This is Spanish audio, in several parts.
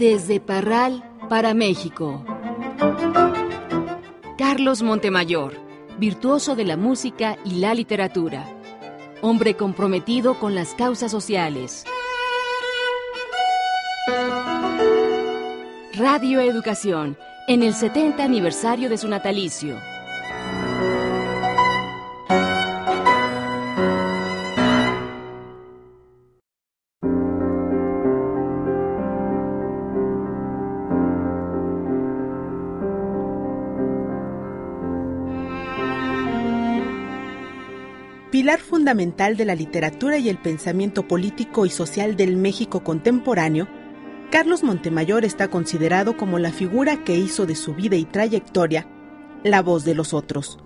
Desde Parral para México. Carlos Montemayor, virtuoso de la música y la literatura. Hombre comprometido con las causas sociales. Radio Educación, en el 70 aniversario de su natalicio. Fundamental de la literatura y el pensamiento político y social del México contemporáneo, Carlos Montemayor está considerado como la figura que hizo de su vida y trayectoria la voz de los otros.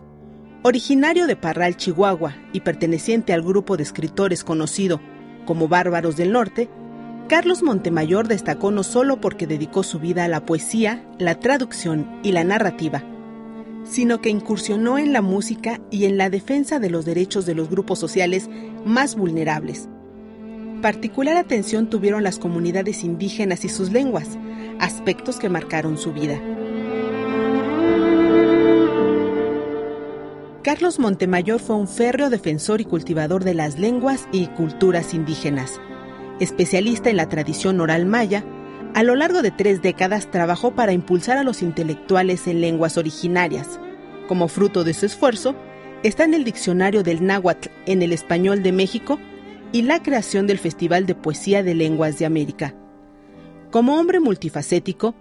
Originario de Parral, Chihuahua, y perteneciente al grupo de escritores conocido como Bárbaros del Norte, Carlos Montemayor destacó no solo porque dedicó su vida a la poesía, la traducción y la narrativa, sino que incursionó en la música y en la defensa de los derechos de los grupos sociales más vulnerables. Particular atención tuvieron las comunidades indígenas y sus lenguas, aspectos que marcaron su vida. Carlos Montemayor fue un férreo defensor y cultivador de las lenguas y culturas indígenas. Especialista en la tradición oral maya, a lo largo de tres décadas trabajó para impulsar a los intelectuales en lenguas originarias. Como fruto de su esfuerzo, está en el diccionario del náhuatl en el español de México y la creación del Festival de Poesía de Lenguas de América. Como hombre multifacético,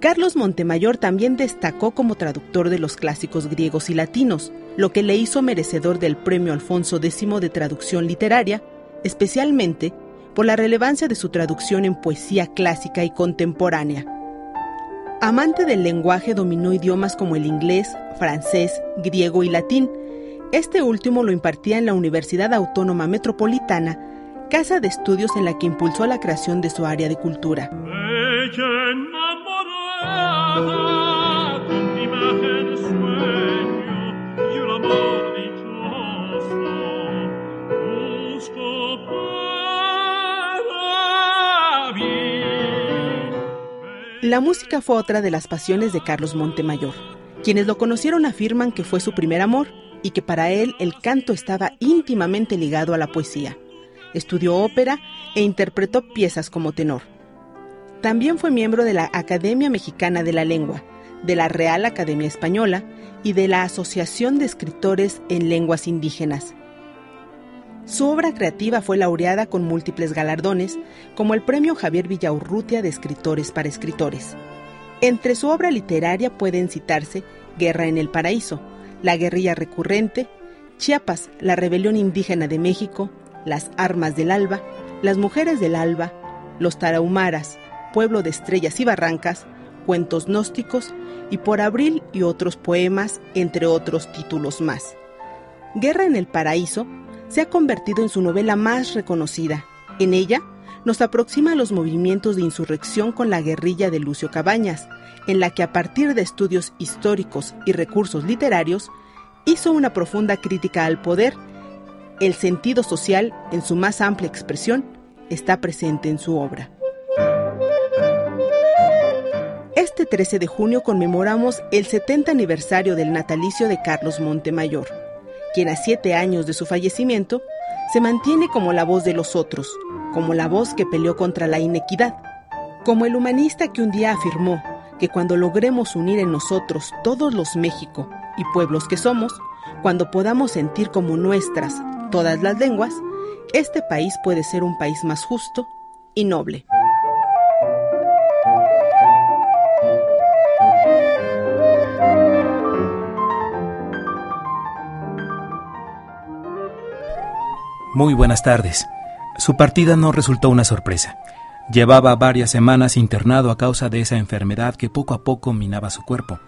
Carlos Montemayor también destacó como traductor de los clásicos griegos y latinos, lo que le hizo merecedor del Premio Alfonso X de Traducción Literaria, especialmente por la relevancia de su traducción en poesía clásica y contemporánea. Amante del lenguaje, dominó idiomas como el inglés, francés, griego y latín. Este último lo impartía en la Universidad Autónoma Metropolitana, casa de estudios en la que impulsó la creación de su área de cultura. La música fue otra de las pasiones de Carlos Montemayor. Quienes lo conocieron afirman que fue su primer amor y que para él el canto estaba íntimamente ligado a la poesía. Estudió ópera e interpretó piezas como tenor. También fue miembro de la Academia Mexicana de la Lengua, de la Real Academia Española y de la Asociación de Escritores en Lenguas Indígenas. Su obra creativa fue laureada con múltiples galardones, como el Premio Javier Villaurrutia de Escritores para Escritores. Entre su obra literaria pueden citarse Guerra en el Paraíso, La guerrilla recurrente, Chiapas, la rebelión indígena de México, Las armas del alba, Las mujeres del alba, Los tarahumaras, Pueblo de estrellas y barrancas, Cuentos gnósticos y Por abril y otros poemas, entre otros títulos más. Guerra en el Paraíso se ha convertido en su novela más reconocida. En ella, nos aproxima a los movimientos de insurrección con la guerrilla de Lucio Cabañas, en la que a partir de estudios históricos y recursos literarios, hizo una profunda crítica al poder. El sentido social, en su más amplia expresión, está presente en su obra. Este 13 de junio conmemoramos el 70 aniversario del natalicio de Carlos Montemayor quien a siete años de su fallecimiento se mantiene como la voz de los otros, como la voz que peleó contra la inequidad, como el humanista que un día afirmó que cuando logremos unir en nosotros todos los México y pueblos que somos, cuando podamos sentir como nuestras todas las lenguas, este país puede ser un país más justo y noble. Muy buenas tardes. Su partida no resultó una sorpresa. Llevaba varias semanas internado a causa de esa enfermedad que poco a poco minaba su cuerpo,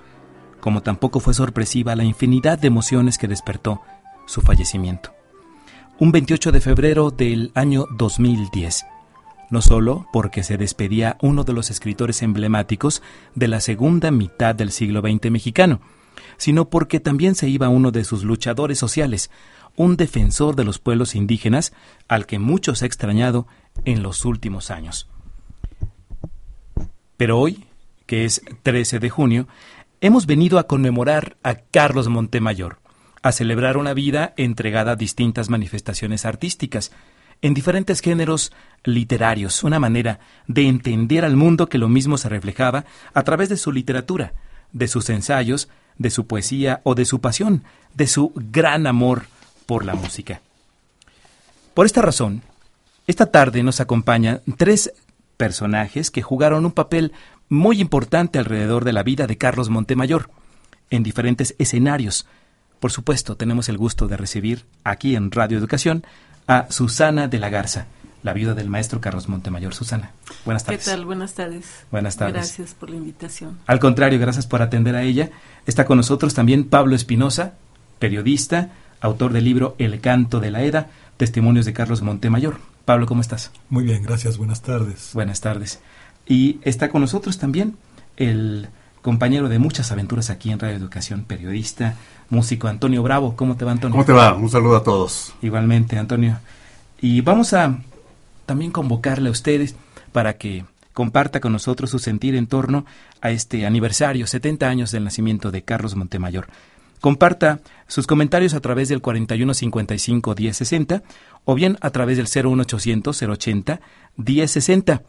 como tampoco fue sorpresiva la infinidad de emociones que despertó su fallecimiento. Un 28 de febrero del año 2010, no solo porque se despedía uno de los escritores emblemáticos de la segunda mitad del siglo XX mexicano, sino porque también se iba uno de sus luchadores sociales, un defensor de los pueblos indígenas al que muchos ha extrañado en los últimos años. Pero hoy, que es 13 de junio, hemos venido a conmemorar a Carlos Montemayor, a celebrar una vida entregada a distintas manifestaciones artísticas, en diferentes géneros literarios, una manera de entender al mundo que lo mismo se reflejaba a través de su literatura, de sus ensayos, de su poesía o de su pasión, de su gran amor por la música. Por esta razón, esta tarde nos acompañan tres personajes que jugaron un papel muy importante alrededor de la vida de Carlos Montemayor, en diferentes escenarios. Por supuesto, tenemos el gusto de recibir aquí en Radio Educación a Susana de la Garza, la viuda del maestro Carlos Montemayor. Susana, buenas tardes. ¿Qué tal? Buenas tardes. Buenas tardes. Gracias por la invitación. Al contrario, gracias por atender a ella. Está con nosotros también Pablo Espinosa, periodista, autor del libro El canto de la Eda, testimonios de Carlos Montemayor. Pablo, ¿cómo estás? Muy bien, gracias. Buenas tardes. Buenas tardes. Y está con nosotros también el compañero de muchas aventuras aquí en Radio Educación, periodista, músico Antonio Bravo. ¿Cómo te va, Antonio? ¿Cómo te va? Un saludo a todos. Igualmente, Antonio. Y vamos a también convocarle a ustedes para que comparta con nosotros su sentir en torno a este aniversario, 70 años del nacimiento de Carlos Montemayor. Comparta sus comentarios a través del 4155 1060 o bien a través del 01800 080 1060.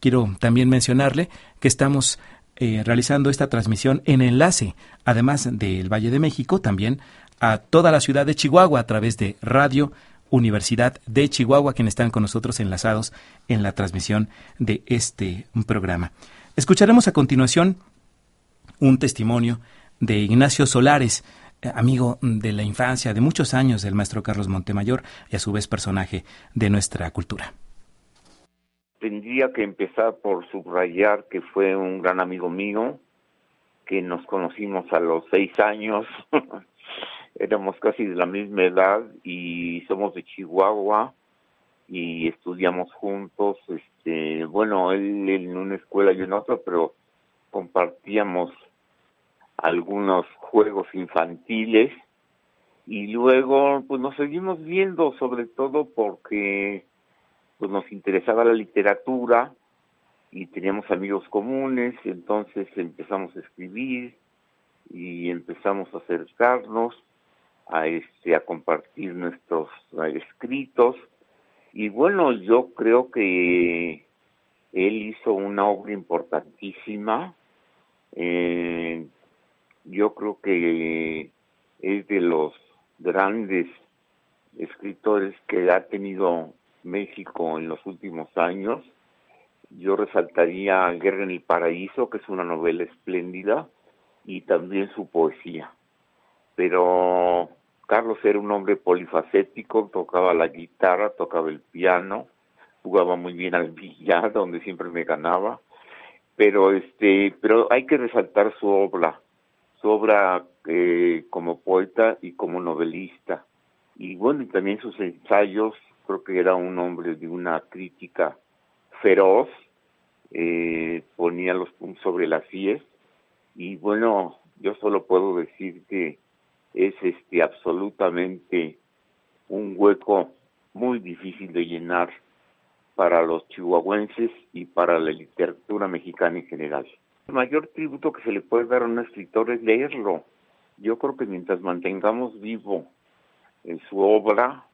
Quiero también mencionarle que estamos eh, realizando esta transmisión en enlace, además del Valle de México, también a toda la ciudad de Chihuahua a través de Radio Universidad de Chihuahua, quienes están con nosotros enlazados en la transmisión de este programa. Escucharemos a continuación un testimonio de Ignacio Solares, eh, amigo de la infancia de muchos años del maestro Carlos Montemayor y a su vez personaje de nuestra cultura. Tendría que empezar por subrayar que fue un gran amigo mío, que nos conocimos a los seis años, éramos casi de la misma edad y somos de Chihuahua y estudiamos juntos, este, bueno, él en una escuela y en otra, pero compartíamos algunos juegos infantiles y luego pues nos seguimos viendo sobre todo porque pues nos interesaba la literatura y teníamos amigos comunes, entonces empezamos a escribir y empezamos a acercarnos a este a compartir nuestros escritos. Y bueno yo creo que él hizo una obra importantísima eh, yo creo que es de los grandes escritores que ha tenido México en los últimos años. Yo resaltaría Guerra en el Paraíso, que es una novela espléndida, y también su poesía. Pero Carlos era un hombre polifacético, tocaba la guitarra, tocaba el piano, jugaba muy bien al billar, donde siempre me ganaba. Pero este, pero hay que resaltar su obra, su obra eh, como poeta y como novelista. Y bueno, también sus ensayos creo que era un hombre de una crítica feroz, eh, ponía los puntos sobre las IES y bueno, yo solo puedo decir que es este absolutamente un hueco muy difícil de llenar para los chihuahuenses y para la literatura mexicana en general. El mayor tributo que se le puede dar a un escritor es leerlo. Yo creo que mientras mantengamos vivo en su obra,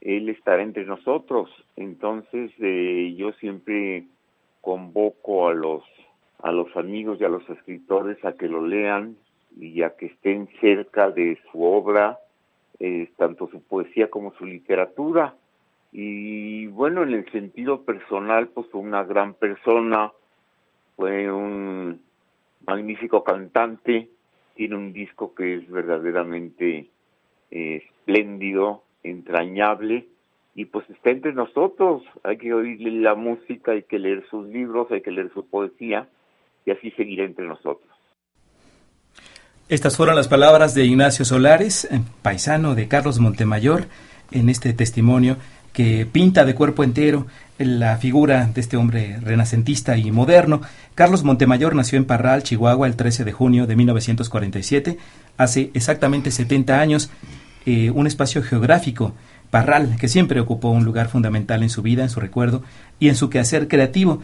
él estará entre nosotros. Entonces eh, yo siempre convoco a los a los amigos y a los escritores a que lo lean y a que estén cerca de su obra, eh, tanto su poesía como su literatura. Y bueno, en el sentido personal, pues una gran persona, fue un magnífico cantante, tiene un disco que es verdaderamente eh, espléndido, entrañable y pues está entre nosotros. Hay que oírle la música, hay que leer sus libros, hay que leer su poesía y así seguirá entre nosotros. Estas fueron las palabras de Ignacio Solares, paisano de Carlos Montemayor, en este testimonio que pinta de cuerpo entero la figura de este hombre renacentista y moderno. Carlos Montemayor nació en Parral, Chihuahua, el 13 de junio de 1947, hace exactamente 70 años, eh, un espacio geográfico, Parral, que siempre ocupó un lugar fundamental en su vida, en su recuerdo y en su quehacer creativo.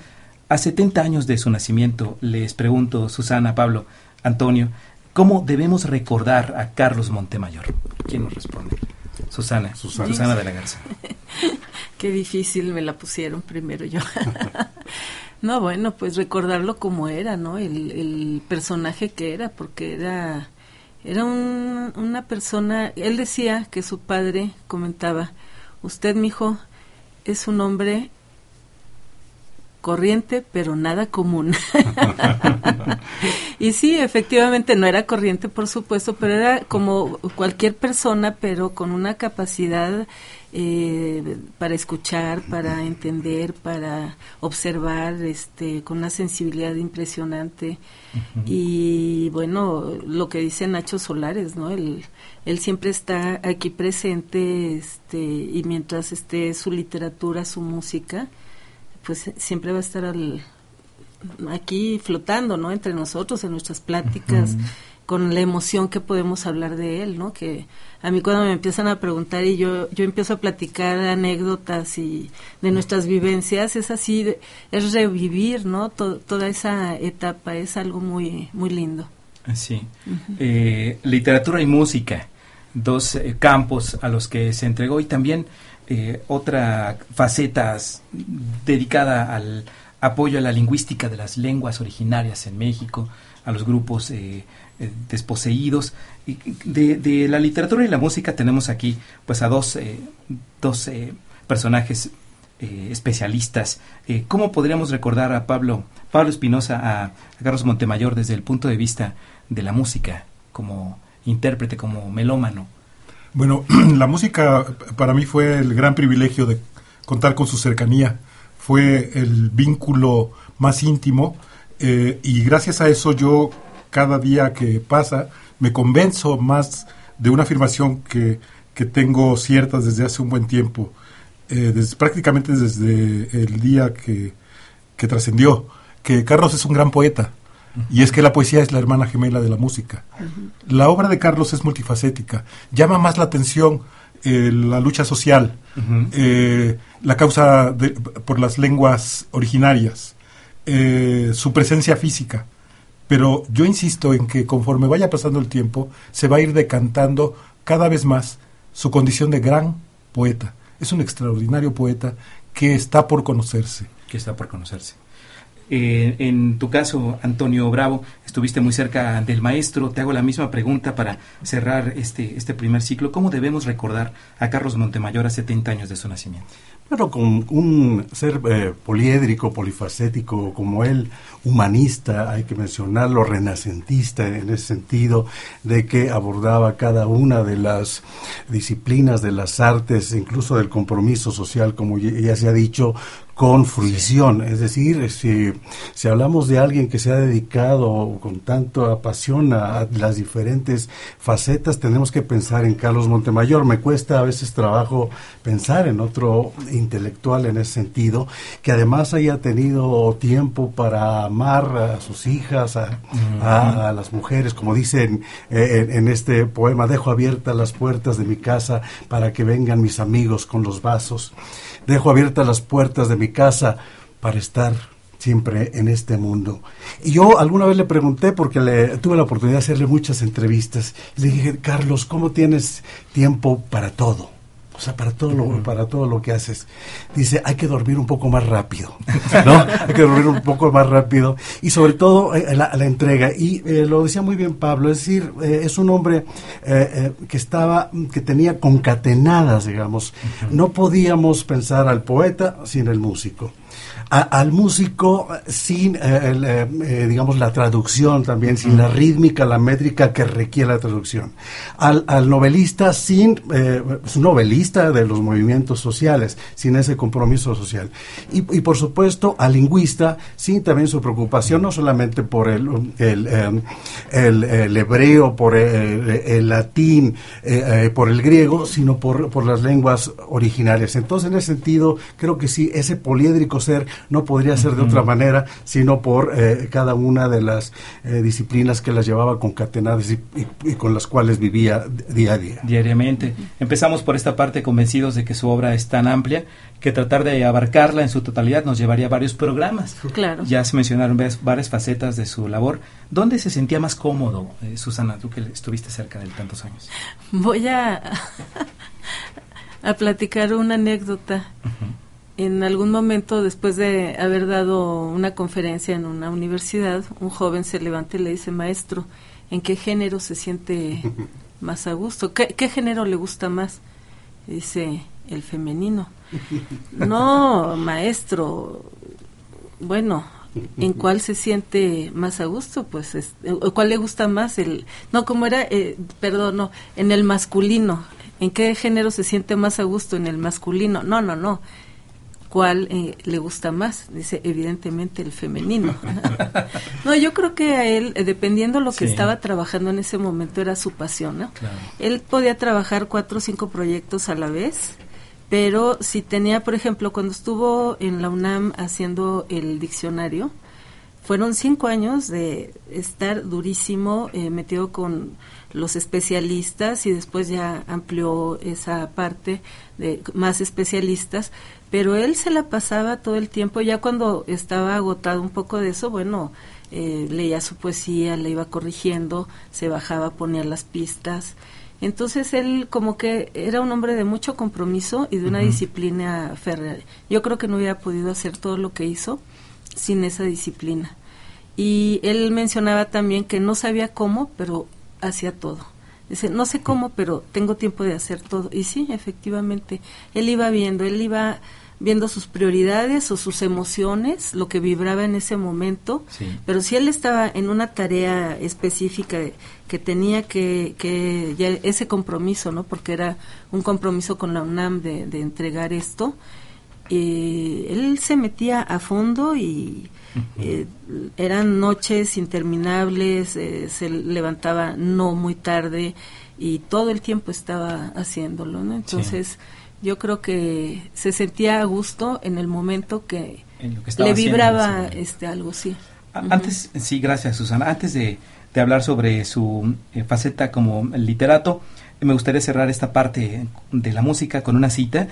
A 70 años de su nacimiento, les pregunto, Susana, Pablo, Antonio, ¿cómo debemos recordar a Carlos Montemayor? ¿Quién nos responde? Susana, Susana, de la Garza. Qué difícil me la pusieron primero yo. no, bueno, pues recordarlo como era, ¿no? El, personaje que era, porque era, era una persona, él decía que su padre comentaba, usted, mijo, es un hombre corriente, pero nada común. y sí, efectivamente no era corriente, por supuesto, pero era como cualquier persona, pero con una capacidad eh, para escuchar, para entender, para observar, este, con una sensibilidad impresionante. Y bueno, lo que dice Nacho Solares, ¿no? Él, él siempre está aquí presente, este, y mientras esté su literatura, su música, pues siempre va a estar aquí flotando, ¿no? Entre nosotros, en nuestras pláticas, con la emoción que podemos hablar de él, ¿no? Que a mí cuando me empiezan a preguntar y yo, yo empiezo a platicar anécdotas y de nuestras vivencias, es así, es revivir, ¿no? toda esa etapa, es algo muy, muy lindo. Sí. Eh, literatura y música, dos eh, campos a los que se entregó y también eh, otra faceta dedicada al apoyo a la lingüística de las lenguas originarias en México, a los grupos eh, eh, desposeídos. De, de, la literatura y la música tenemos aquí pues a dos, dos personajes especialistas. ¿Cómo podríamos recordar a Pablo, Pablo Espinosa, a Carlos Montemayor desde el punto de vista de la música, como intérprete, como melómano? Bueno, la música para mí fue el gran privilegio de contar con su cercanía, fue el vínculo más íntimo eh, y gracias a eso yo cada día que pasa me convenzo más de una afirmación que, que tengo cierta desde hace un buen tiempo, eh, desde, prácticamente desde el día que, que trascendió, que Carlos es un gran poeta y es que la poesía es la hermana gemela de la música. La obra de Carlos es multifacética. Llama más la atención eh, la lucha social, eh, la causa por las lenguas originarias, eh, su presencia física. Pero yo insisto en que conforme vaya pasando el tiempo, se va a ir decantando cada vez más su condición de gran poeta. Es un extraordinario poeta que está por conocerse. Que está por conocerse. Eh, en tu caso, Antonio Bravo, estuviste muy cerca del maestro. Te hago la misma pregunta para cerrar este, este primer ciclo. ¿Cómo debemos recordar a Carlos Montemayor a 70 años de su nacimiento? Bueno, con un ser eh, poliédrico, polifacético como él, humanista, hay que mencionarlo, renacentista en ese sentido, de que abordaba cada una de las disciplinas de las artes, incluso del compromiso social, como ya se ha dicho, con fruición. Es decir, si, si hablamos de alguien que se ha dedicado con tanto apasión a, las diferentes facetas, tenemos que pensar en Carlos Montemayor. Me cuesta a veces trabajo pensar en otro intelectual en ese sentido, que además haya tenido tiempo para amar a sus hijas, a, las mujeres, como dicen eh, en, en este poema, dejo abiertas las puertas de mi casa para que vengan mis amigos con los vasos dejo abiertas las puertas de mi casa para estar siempre en este mundo. Y yo alguna vez le pregunté, porque le, tuve la oportunidad de hacerle muchas entrevistas, le dije, Carlos, ¿cómo tienes tiempo para todo? O sea, para todo lo, para todo lo que haces. Dice, hay que dormir un poco más rápido, ¿no? hay que dormir un poco más rápido. Y sobre todo eh, la, entrega. Y eh, lo decía muy bien Pablo, es decir, eh, es un hombre que estaba, que tenía concatenadas, digamos. No podíamos pensar al poeta sin el músico al músico sin, eh, eh, eh, digamos, la traducción también, sin la rítmica, la métrica que requiere la traducción. Al, novelista sin, un novelista de los movimientos sociales, sin ese compromiso social. Y, por supuesto, al lingüista sin también su preocupación, no solamente por el, el, el, hebreo, por el, latín, por el griego, sino por, por las lenguas originarias. Entonces, en ese sentido, creo que sí, ese poliédrico ser no podría ser de otra manera, sino por eh, cada una de las eh, disciplinas que las llevaba concatenadas y, y, con las cuales vivía día a día. Diariamente. Empezamos por esta parte convencidos de que su obra es tan amplia que tratar de abarcarla en su totalidad nos llevaría a varios programas. Claro. Ya se mencionaron varias facetas de su labor. ¿Dónde se sentía más cómodo, eh, Susana, tú que estuviste cerca de él tantos años? Voy a, a platicar una anécdota. En algún momento, después de haber dado una conferencia en una universidad, un joven se levanta y le dice, maestro, ¿en qué género se siente más a gusto? ¿Qué, qué género le gusta más? dice, el femenino. No, maestro, bueno, ¿en cuál se siente más a gusto? Pues, es, ¿cuál le gusta más? el No, como era, eh, perdón, no, en el masculino. ¿En qué género se siente más a gusto? En el masculino. No, no, no. ¿Cuál eh, le gusta más? Dice, evidentemente el femenino. no, yo creo que a él, eh, dependiendo lo que estaba trabajando en ese momento, era su pasión, ¿no? Él podía trabajar cuatro o cinco proyectos a la vez pero si tenía, por ejemplo, cuando estuvo en la UNAM haciendo el diccionario, fueron cinco años de estar durísimo, eh, metido con los especialistas y después ya amplió esa parte de más especialistas, pero él se la pasaba todo el tiempo, ya cuando estaba agotado un poco de eso, bueno, eh, leía su poesía, le iba corrigiendo, se bajaba, ponía las pistas, entonces él como que era un hombre de mucho compromiso y de una disciplina férrea. Yo creo que no hubiera podido hacer todo lo que hizo sin esa disciplina. Y él mencionaba también que no sabía cómo, pero hacía todo. Dice, no sé cómo, pero tengo tiempo de hacer todo. Y sí, efectivamente, él iba viendo, él iba viendo sus prioridades o sus emociones, lo que vibraba en ese momento, pero si él estaba en una tarea específica que tenía que, que ya ese compromiso, ¿no? Porque era un compromiso con la UNAM de, de entregar esto, eh, él se metía a fondo y eh, eran noches interminables, eh, se levantaba no muy tarde y todo el tiempo estaba haciéndolo, ¿no? Entonces yo creo que se sentía a gusto en el momento que, le vibraba este algo sí. Antes, sí, gracias Susana. Antes de, hablar sobre su eh, faceta como literato, me gustaría cerrar esta parte de la música con una cita.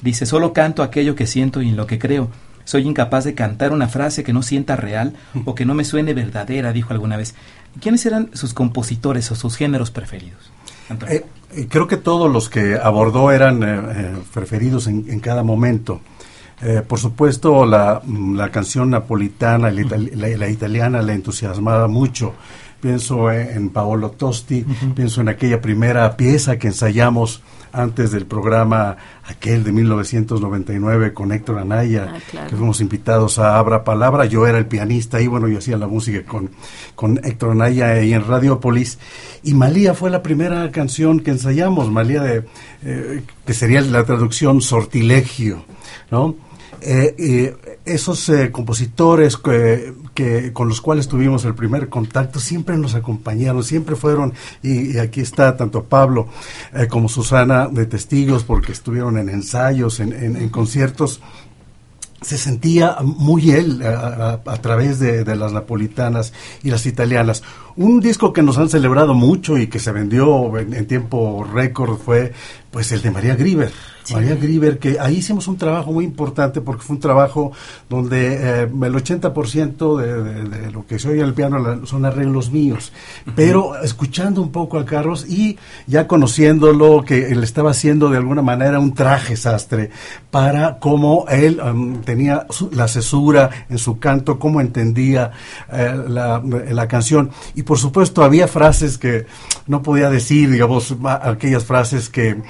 Dice, solo canto aquello que siento y en lo que creo. Soy incapaz de cantar una frase que no sienta real o que no me suene verdadera, dijo alguna vez. ¿Quiénes eran sus compositores o sus géneros preferidos? Eh, creo que todos los que abordó eran eh, preferidos en, cada momento. por supuesto, la, la, canción napolitana, la, italiana le entusiasmaba mucho. Pienso en Paolo Tosti, pienso en aquella primera pieza que ensayamos antes del programa aquel de 1999 con Héctor Anaya, ah, que fuimos invitados a Abra Palabra, yo era el pianista y bueno, yo hacía la música con, con Héctor Anaya y en Radiopolis, y Malía fue la primera canción que ensayamos, Malía de, eh, que sería la traducción sortilegio, ¿no? Eh, esos eh, compositores que, con los cuales tuvimos el primer contacto siempre nos acompañaron, siempre fueron, y, aquí está tanto Pablo eh, como Susana de testigos porque estuvieron en ensayos, en, conciertos se sentía muy él a, través de, las napolitanas y las italianas. Un disco que nos han celebrado mucho y que se vendió en, en tiempo récord fue pues el de María Grieber. María Grieber, que ahí hicimos un trabajo muy importante porque fue un trabajo donde eh, el 80% de, de, lo que se oye en el piano son arreglos míos, pero escuchando un poco a Carlos y ya conociéndolo, que él estaba haciendo de alguna manera un traje sastre para cómo él um, tenía la cesura en su canto, cómo entendía eh, la, la canción. Y por supuesto había frases que no podía decir, digamos, aquellas frases que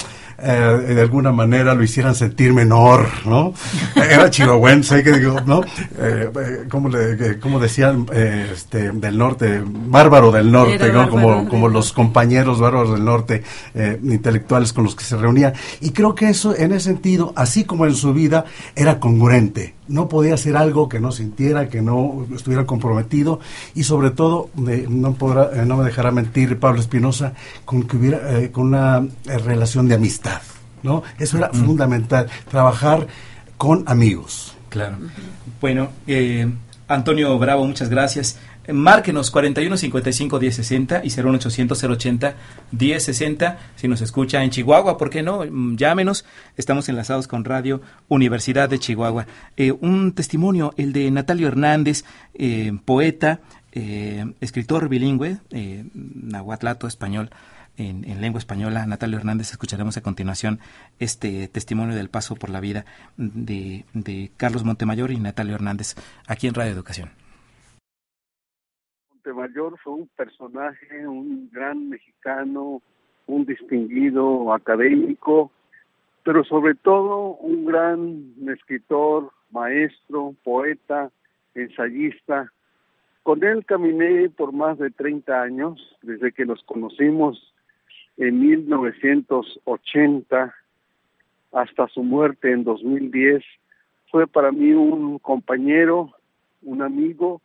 eh, de alguna manera lo hicieran sentir menor, ¿no? Era chihuahuense, que digo, ¿no? Eh, eh como, le, como decían este, del norte, bárbaro del norte, ¿no? Como, como los compañeros bárbaros del norte, eh, intelectuales con los que se reunía. Y creo que eso, en ese sentido, así como en su vida, era congruente no podía hacer algo que no sintiera, que no estuviera comprometido y sobre todo no podrá, no me dejará mentir Pablo Espinosa con que hubiera con una relación de amistad. ¿No? Eso era fundamental, trabajar con amigos. Claro. Bueno, eh, Antonio Bravo, muchas gracias. Márquenos 41 55 10 60 y 01800 080 10 60. Si nos escucha en Chihuahua, ¿por qué no? Mm, llámenos. Estamos enlazados con Radio Universidad de Chihuahua. Eh, un testimonio, el de Natalio Hernández, eh, poeta, eh, escritor bilingüe, eh, nahuatlato español. En, en, lengua española, Natalio Hernández, escucharemos a continuación este testimonio del paso por la vida de, de Carlos Montemayor y Natalio Hernández aquí en Radio Educación. Montemayor fue un personaje, un gran mexicano, un distinguido académico, pero sobre todo un gran escritor, maestro, poeta, ensayista. Con él caminé por más de 30 años, desde que nos conocimos en 1980 hasta su muerte en 2010. Fue para mí un compañero, un amigo,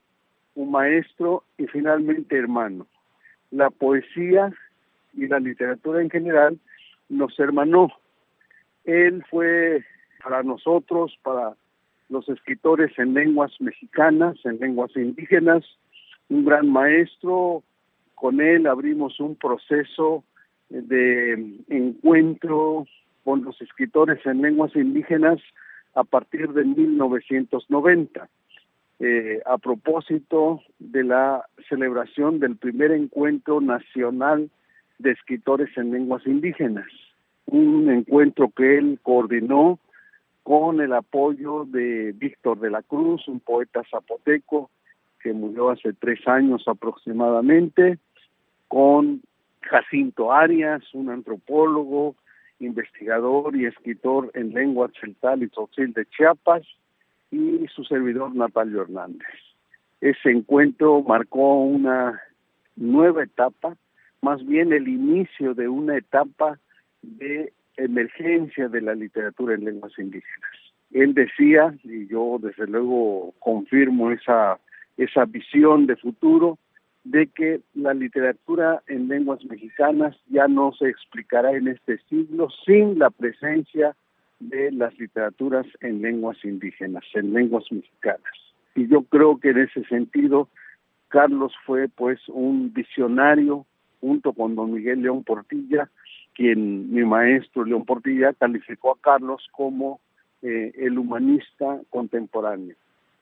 un maestro y finalmente hermano. La poesía y la literatura en general nos hermanó. Él fue para nosotros, para los escritores en lenguas mexicanas, en lenguas indígenas, un gran maestro. Con él abrimos un proceso de encuentro con los escritores en lenguas indígenas a partir de 1990 eh, a propósito de la celebración del primer encuentro nacional de escritores en lenguas indígenas, un encuentro que él coordinó con el apoyo de Víctor de la Cruz, un poeta zapoteco que murió hace tres años aproximadamente, con Jacinto Arias, un antropólogo, investigador y escritor en lengua celtal y tzotzil de Chiapas, y su servidor Natalio Hernández. Ese encuentro marcó una nueva etapa, más bien el inicio de una etapa de emergencia de la literatura en lenguas indígenas. Él decía, y yo desde luego confirmo esa, esa visión de futuro, de que la literatura en lenguas mexicanas ya no se explicará en este siglo sin la presencia de las literaturas en lenguas indígenas, en lenguas mexicanas. Y yo creo que en ese sentido Carlos fue pues un visionario junto con don Miguel León Portilla, quien mi maestro León Portilla calificó a Carlos como eh, el humanista contemporáneo,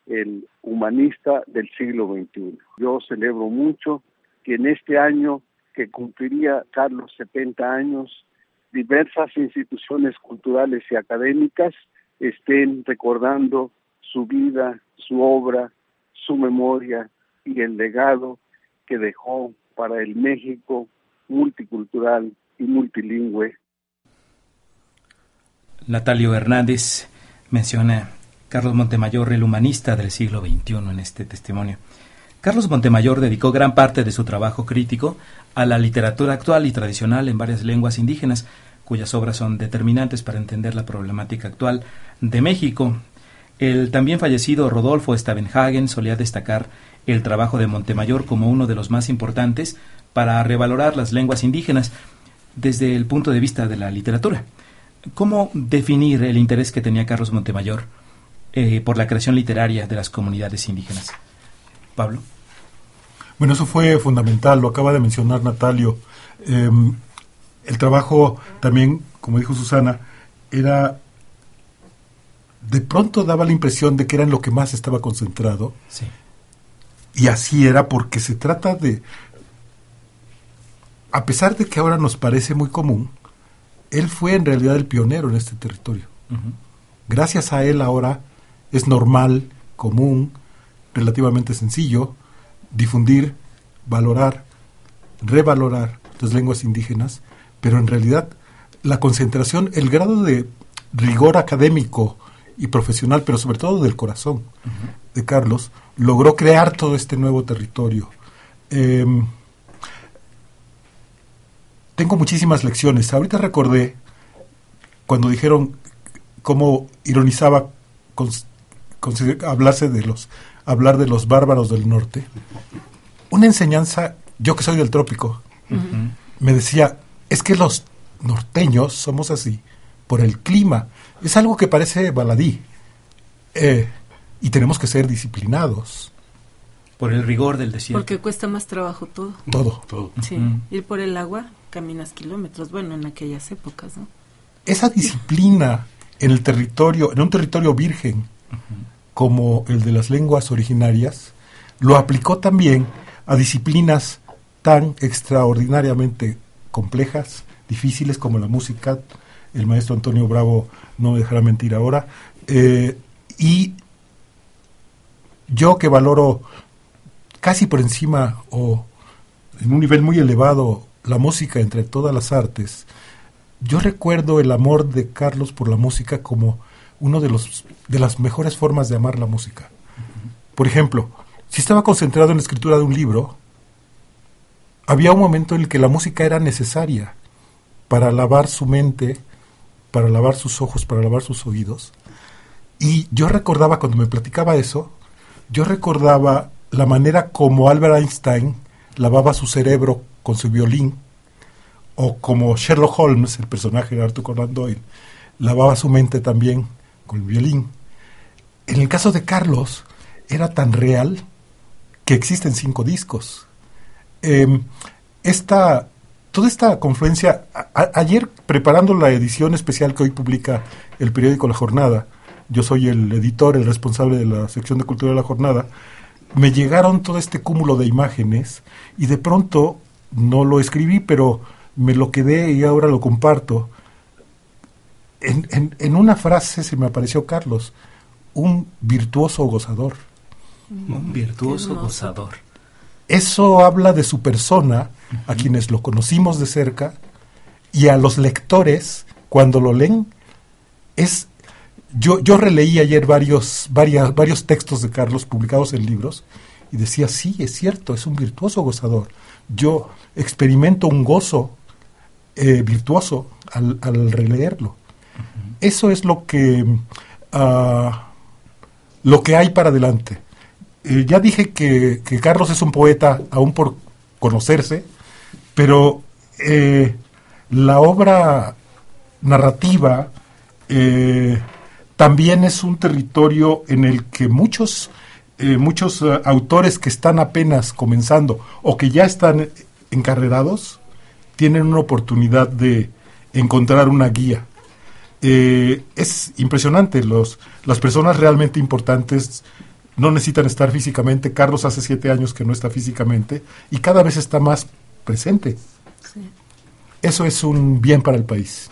el humanista del siglo XXI. Yo celebro mucho que en este año que cumpliría Carlos 70 años, diversas instituciones culturales y académicas estén recordando su vida, su obra, su memoria y el legado que dejó para el México multicultural y multilingüe. Natalio Hernández menciona Carlos Montemayor, el humanista del siglo XXI, en este testimonio. Carlos Montemayor dedicó gran parte de su trabajo crítico a la literatura actual y tradicional en varias lenguas indígenas, cuyas obras son determinantes para entender la problemática actual de México. El también fallecido Rodolfo Stavenhagen solía destacar el trabajo de Montemayor como uno de los más importantes para revalorar las lenguas indígenas desde el punto de vista de la literatura. ¿Cómo definir el interés que tenía Carlos Montemayor eh, por la creación literaria de las comunidades indígenas? Pablo. Bueno, eso fue fundamental, lo acaba de mencionar Natalio. Eh, el trabajo también, como dijo Susana, era de pronto daba la impresión de que era en lo que más estaba concentrado. Sí. Y así era porque se trata de, a pesar de que ahora nos parece muy común, él fue en realidad el pionero en este territorio. Uh -huh. Gracias a él ahora es normal, común, relativamente sencillo difundir, valorar, revalorar las lenguas indígenas pero en realidad la concentración, el grado de rigor académico y profesional, pero sobre todo del corazón uh -huh. de Carlos, logró crear todo este nuevo territorio. Eh, tengo muchísimas lecciones. Ahorita recordé cuando dijeron cómo ironizaba con, con, hablarse de los hablar de los bárbaros del norte. Una enseñanza, yo que soy del trópico, uh -huh. me decía, es que los norteños somos así por el clima. Es algo que parece baladí. Eh, y tenemos que ser disciplinados. Por el rigor del desierto. Porque cuesta más trabajo todo. Todo. Todo. Sí. Ir por el agua, caminas kilómetros. Bueno, en aquellas épocas, ¿no? Esa disciplina en el territorio, en un territorio virgen, como el de las lenguas originarias, lo aplicó también a disciplinas tan extraordinariamente complejas, difíciles como la música. El maestro Antonio Bravo no me dejará mentir ahora. Eh, y yo que valoro casi por encima o en un nivel muy elevado la música entre todas las artes, yo recuerdo el amor de Carlos por la música como uno de de las mejores formas de amar la música. Por ejemplo, si estaba concentrado en la escritura de un libro, había un momento en el que la música era necesaria para lavar su mente, para lavar sus ojos, para lavar sus oídos. Y yo recordaba cuando me platicaba eso, yo recordaba la manera como Albert Einstein lavaba su cerebro con su violín, o como Sherlock Holmes, el personaje de Arthur Conan Doyle, lavaba su mente también con el violín. En el caso de Carlos, era tan real que existen cinco discos. Eh, esta, toda esta confluencia, ayer preparando la edición especial que hoy publica el periódico La Jornada, yo soy el editor, el responsable de la sección de cultura de La Jornada, me llegaron todo este cúmulo de imágenes y de pronto no lo escribí, pero me lo quedé y ahora lo comparto. En, en- en una frase se me apareció Carlos, un virtuoso gozador. Un virtuoso hermoso. gozador. Eso habla de su persona, a quienes lo conocimos de cerca, y a los lectores, cuando lo leen, es... Yo, yo releí ayer varios, varias, varios textos de Carlos publicados en libros y decía, sí, es cierto, es un virtuoso gozador. Yo experimento un gozo eh, virtuoso al, al releerlo. Eso es lo que, ah, lo que hay para adelante. Eh, ya dije que, que Carlos es un poeta aún por conocerse, pero eh, la obra narrativa eh, también es un territorio en el que muchos, muchos autores que están apenas comenzando o que ya están encarrerados tienen una oportunidad de encontrar una guía. Eh, es impresionante, los, las personas realmente importantes no necesitan estar físicamente. Carlos hace siete años que no está físicamente y cada vez está más presente. Sí. Eso es un bien para el país.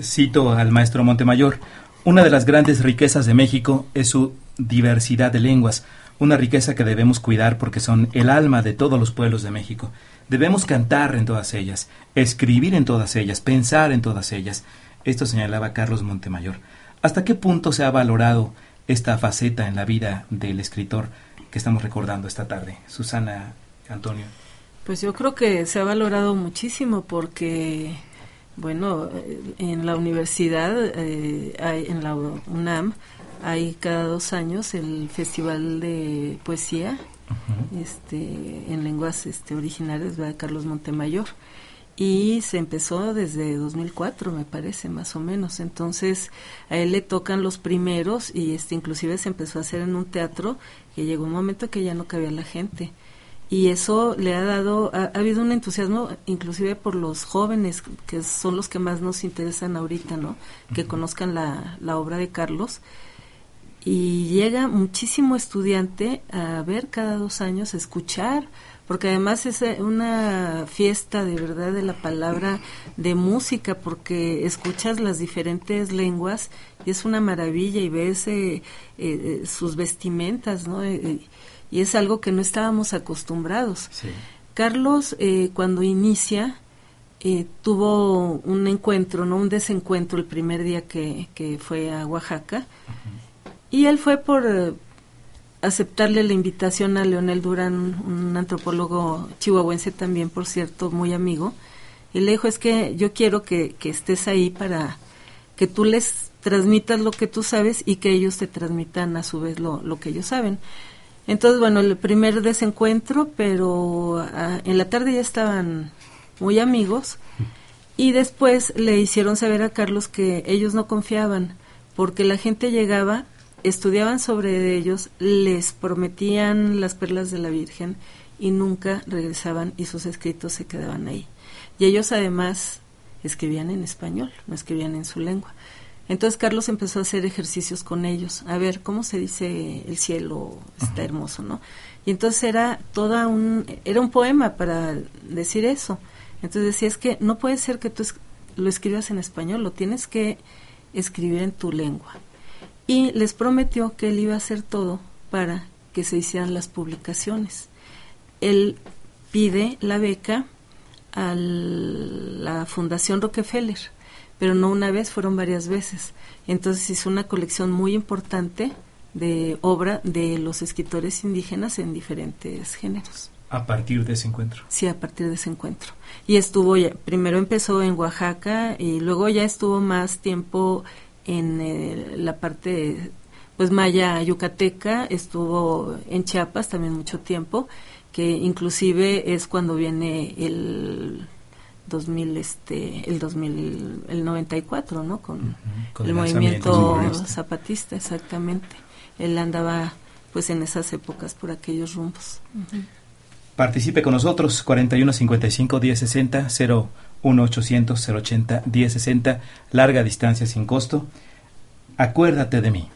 Cito al maestro Montemayor, una de las grandes riquezas de México es su diversidad de lenguas, una riqueza que debemos cuidar porque son el alma de todos los pueblos de México. Debemos cantar en todas ellas, escribir en todas ellas, pensar en todas ellas. Esto señalaba Carlos Montemayor. ¿Hasta qué punto se ha valorado esta faceta en la vida del escritor que estamos recordando esta tarde? Susana, Antonio. Pues yo creo que se ha valorado muchísimo porque, bueno, en la universidad, eh, hay, en la UNAM, hay cada dos años el Festival de Poesía este, en lenguas este, originales de Carlos Montemayor y se empezó desde 2004 me parece más o menos. Entonces a él le tocan los primeros y este inclusive se empezó a hacer en un teatro que llegó un momento que ya no cabía la gente. Y eso le ha dado ha, ha habido un entusiasmo inclusive por los jóvenes que son los que más nos interesan ahorita no que conozcan la, la obra de Carlos. Y llega muchísimo estudiante a ver cada dos años, a escuchar, porque además es eh, una fiesta de verdad de la palabra de música, porque escuchas las diferentes lenguas y es una maravilla y ves eh, eh, sus vestimentas, ¿no? Eh, y es algo que no estábamos acostumbrados. Sí. Carlos, eh, cuando inicia, eh, tuvo un encuentro, no un desencuentro el primer día que, que fue a Oaxaca. Y él fue por aceptarle la invitación a Leonel Durán, un antropólogo chihuahuense también, por cierto, muy amigo. Y le dijo, es que yo quiero que, que estés ahí para que tú les transmitas lo que tú sabes y que ellos te transmitan a su vez lo, lo que ellos saben. Entonces, bueno, el primer desencuentro, pero ah, en la tarde ya estaban muy amigos y después le hicieron saber a Carlos que ellos no confiaban porque la gente llegaba estudiaban sobre ellos, les prometían las perlas de la Virgen y nunca regresaban y sus escritos se quedaban ahí. Y ellos además escribían en español, no escribían en su lengua. Entonces Carlos empezó a hacer ejercicios con ellos, a ver cómo se dice el cielo está hermoso, ¿no? Y entonces era toda un era un poema para decir eso. Entonces decía es que no puede ser que tú lo escribas en español, lo tienes que escribir en tu lengua. Y les prometió que él iba a hacer todo para que se hicieran las publicaciones. Él pide la beca a la Fundación Rockefeller pero no una vez, fueron varias veces. Entonces hizo una colección muy importante de obra de los escritores indígenas en diferentes géneros. A partir de ese encuentro. Sí, a partir de ese encuentro. Y estuvo, ya, primero empezó en Oaxaca y luego ya estuvo más tiempo en eh, la parte, pues maya yucateca, estuvo en Chiapas también mucho tiempo, que inclusive es cuando viene el 2000 este el 2000 el 94 no con, el, movimiento zapatista exactamente. Él andaba pues en esas épocas por aquellos rumbos. Participe con nosotros 41 55 10 60 01 800 080 10 60 larga distancia sin costo. Acuérdate de mí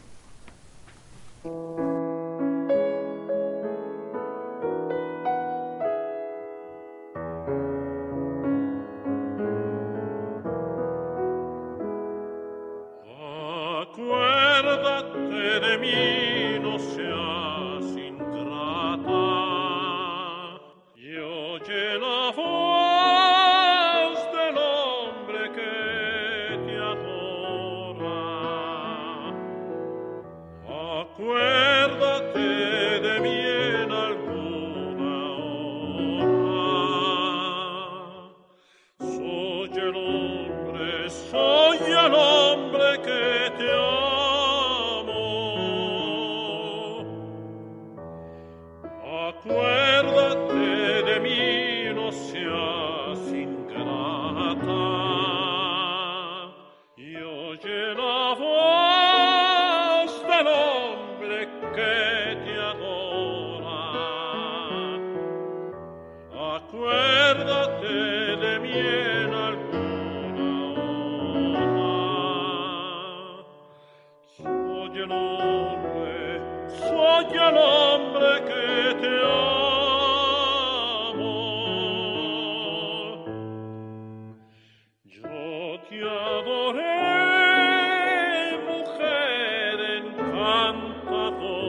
favor.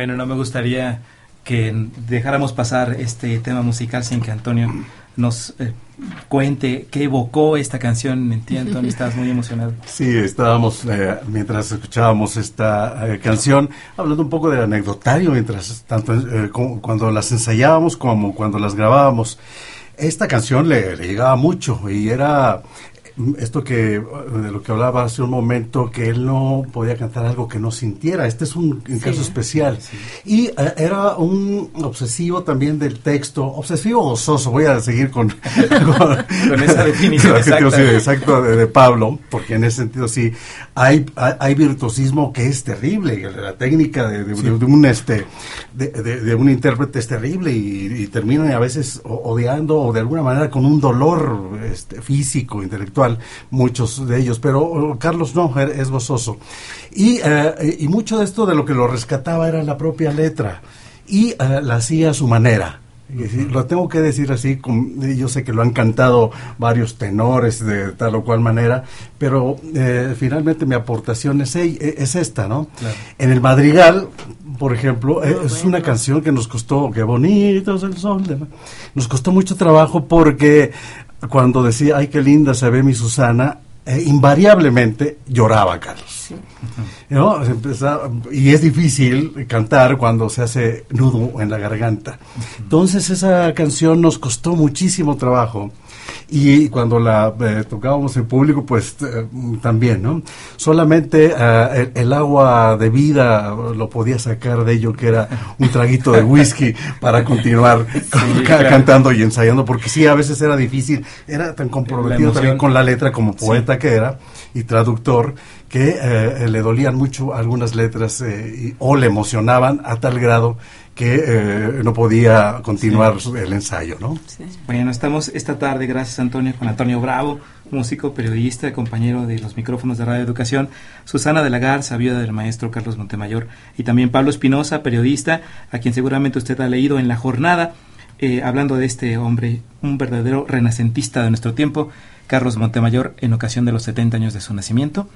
Bueno, no me gustaría que dejáramos pasar este tema musical sin que Antonio nos eh, cuente qué evocó esta canción. Entiendo, Antonio, estabas muy emocionado. Sí, estábamos, eh, mientras escuchábamos esta eh, canción, hablando un poco del anecdotario, mientras tanto eh, cuando las ensayábamos como cuando las grabábamos. Esta canción le, le llegaba mucho y era esto que de lo que hablaba hace un momento que él no podía cantar algo que no sintiera. Este es un, caso especial. Y eh, era un obsesivo también del texto obsesivo gozoso voy a seguir con con, esa definición exacta, de, Pablo porque en ese sentido sí hay hay, virtuosismo que es terrible la técnica de, un este de, un intérprete es terrible y, y terminan a veces odiando o de alguna manera con un dolor este, físico intelectual muchos de ellos, pero oh, Carlos no, er, es gozoso. Y, eh, y mucho de esto de lo que lo rescataba era la propia letra y eh, la hacía a su manera. Lo tengo que decir así, yo sé que lo han cantado varios tenores de tal o cual manera, pero eh, finalmente mi aportación es, es esta, ¿no? En el Madrigal, por ejemplo, es una canción que nos costó, qué bonito es el sol, nos costó mucho trabajo porque cuando decía, ay, qué linda se ve mi Susana, eh, invariablemente lloraba Carlos. y es difícil cantar cuando se hace nudo en la garganta. Entonces esa canción nos costó muchísimo trabajo y cuando la eh, tocábamos en público, pues eh, también, ¿no? Solamente eh, el, agua de vida lo podía sacar de ello, que era un traguito de whisky para continuar cantando y ensayando, porque sí, a veces era difícil, era tan comprometido también con la letra como poeta que era y traductor, que le dolían mucho algunas letras o le emocionaban a tal grado que eh, no podía continuar el ensayo, ¿no? Bueno, estamos esta tarde, gracias Antonio, con Antonio Bravo, músico, periodista, compañero de los micrófonos de Radio Educación, Susana de la Garza, viuda del maestro Carlos Montemayor, y también Pablo Espinosa, periodista, a quien seguramente usted ha leído en La Jornada, eh, hablando de este hombre, un verdadero renacentista de nuestro tiempo, Carlos Montemayor, en ocasión de los 70 años de su nacimiento.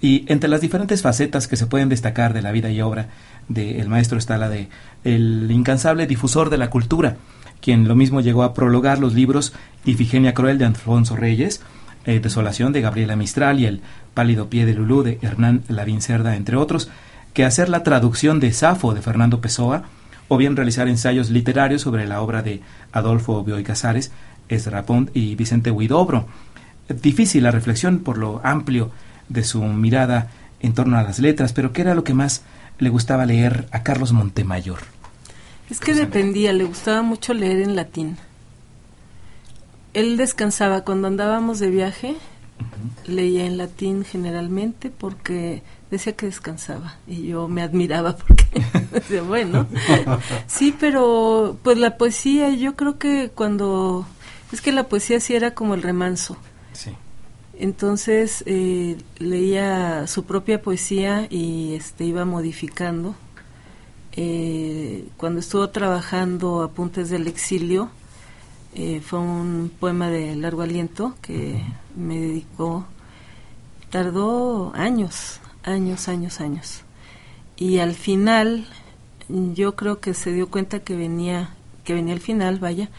Y entre las diferentes facetas que se pueden destacar de la vida y obra del maestro está la de el incansable difusor de la cultura, quien lo mismo llegó a prologar los libros Ifigenia Cruel de Alfonso Reyes, eh, Desolación de Gabriela Mistral y El pálido pie de Lulú de Hernán Lavín Cerda, entre otros, que hacer la traducción de Safo de Fernando Pessoa, o bien realizar ensayos literarios sobre la obra de Adolfo Bioy Casares, Ezra Pont y Vicente Huidobro. Difícil la reflexión por lo amplio de su mirada en torno a las letras, pero ¿qué era lo que más le gustaba leer a Carlos Montemayor? Es que dependía, le gustaba mucho leer en latín. Él descansaba cuando andábamos de viaje, leía en latín generalmente porque decía que descansaba y yo me admiraba porque decía, bueno, sí, pero pues la poesía, yo creo que cuando, es que la poesía sí era como el remanso. Sí. Entonces eh, leía su propia poesía y este, iba modificando. Eh, cuando estuvo trabajando Apuntes del Exilio, eh, fue un poema de largo aliento que me dedicó, tardó años, años, años, años. Y al final, yo creo que se dio cuenta que venía, que venía al final, vaya,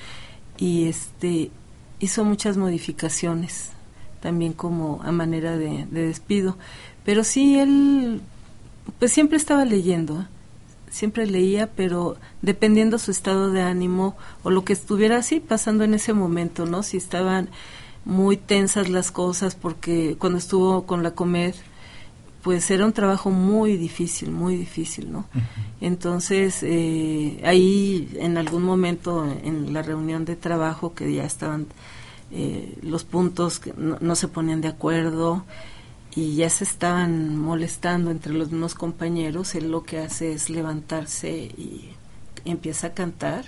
y este hizo muchas modificaciones también como a manera de, despido. Pero sí, él pues siempre estaba leyendo, ¿eh? siempre leía, pero dependiendo su estado de ánimo o lo que estuviera así pasando en ese momento, ¿no? Si estaban muy tensas las cosas, porque cuando estuvo con la comed, pues era un trabajo muy difícil, muy difícil, ¿no? Entonces, eh, ahí en algún momento en la reunión de trabajo que ya estaban eh, los puntos que no, se ponían de acuerdo y ya se estaban molestando entre los mismos compañeros, él lo que hace es levantarse y empieza a cantar.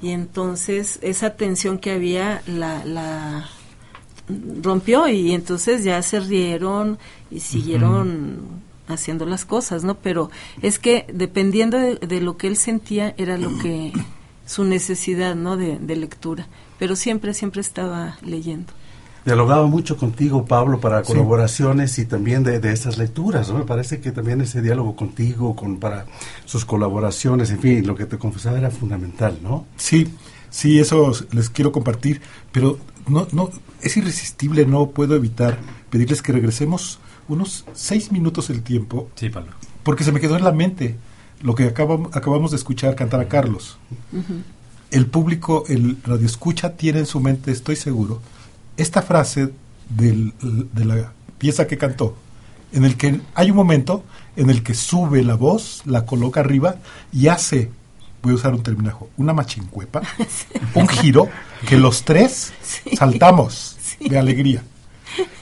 Y entonces esa tensión que había la, la rompió y entonces ya se rieron y siguieron haciendo las cosas, ¿no? Pero es que dependiendo de, lo que él sentía era lo que su necesidad, ¿no? de lectura pero siempre, siempre estaba leyendo. Dialogaba mucho contigo, Pablo, para colaboraciones y también de, de estas lecturas. ¿no? Me parece que también ese diálogo contigo, con, para sus colaboraciones, en fin, lo que te confesaba era fundamental, ¿no? Sí, sí, eso les quiero compartir, pero no, no, es irresistible, no puedo evitar pedirles que regresemos unos seis minutos el tiempo. Sí, Pablo. Porque se me quedó en la mente lo que acabamos, acabamos de escuchar cantar a Carlos. El público, el radioescucha, tiene en su mente, estoy seguro, esta frase del, de la pieza que cantó, en el que hay un momento en el que sube la voz, la coloca arriba y hace, voy a usar un terminajo, una machincuepa, un giro que los tres saltamos de alegría.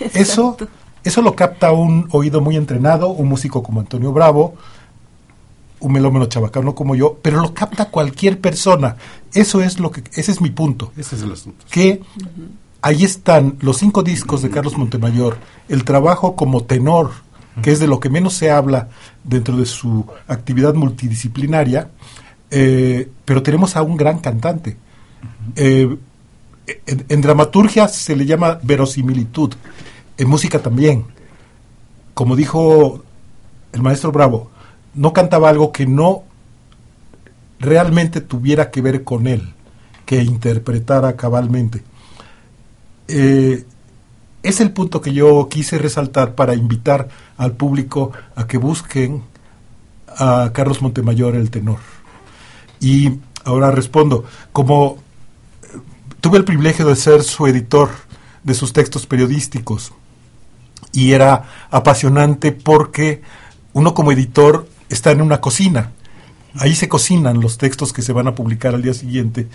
Eso, eso lo capta un oído muy entrenado, un músico como Antonio Bravo, un melómeno chabacano como yo, pero lo capta cualquier persona. Eso es lo que, ese es mi punto. Ese es el asunto. Que ahí están los cinco discos de Carlos Montemayor, el trabajo como tenor, que es de lo que menos se habla dentro de su actividad multidisciplinaria, eh, pero tenemos a un gran cantante. Eh, en, en dramaturgia se le llama verosimilitud, en música también. Como dijo el maestro Bravo, no cantaba algo que no realmente tuviera que ver con él, que interpretara cabalmente. Eh, es el punto que yo quise resaltar para invitar al público a que busquen a Carlos Montemayor, el tenor. Y ahora respondo, como eh, tuve el privilegio de ser su editor de sus textos periodísticos y era apasionante porque uno como editor está en una cocina, ahí se cocinan los textos que se van a publicar al día siguiente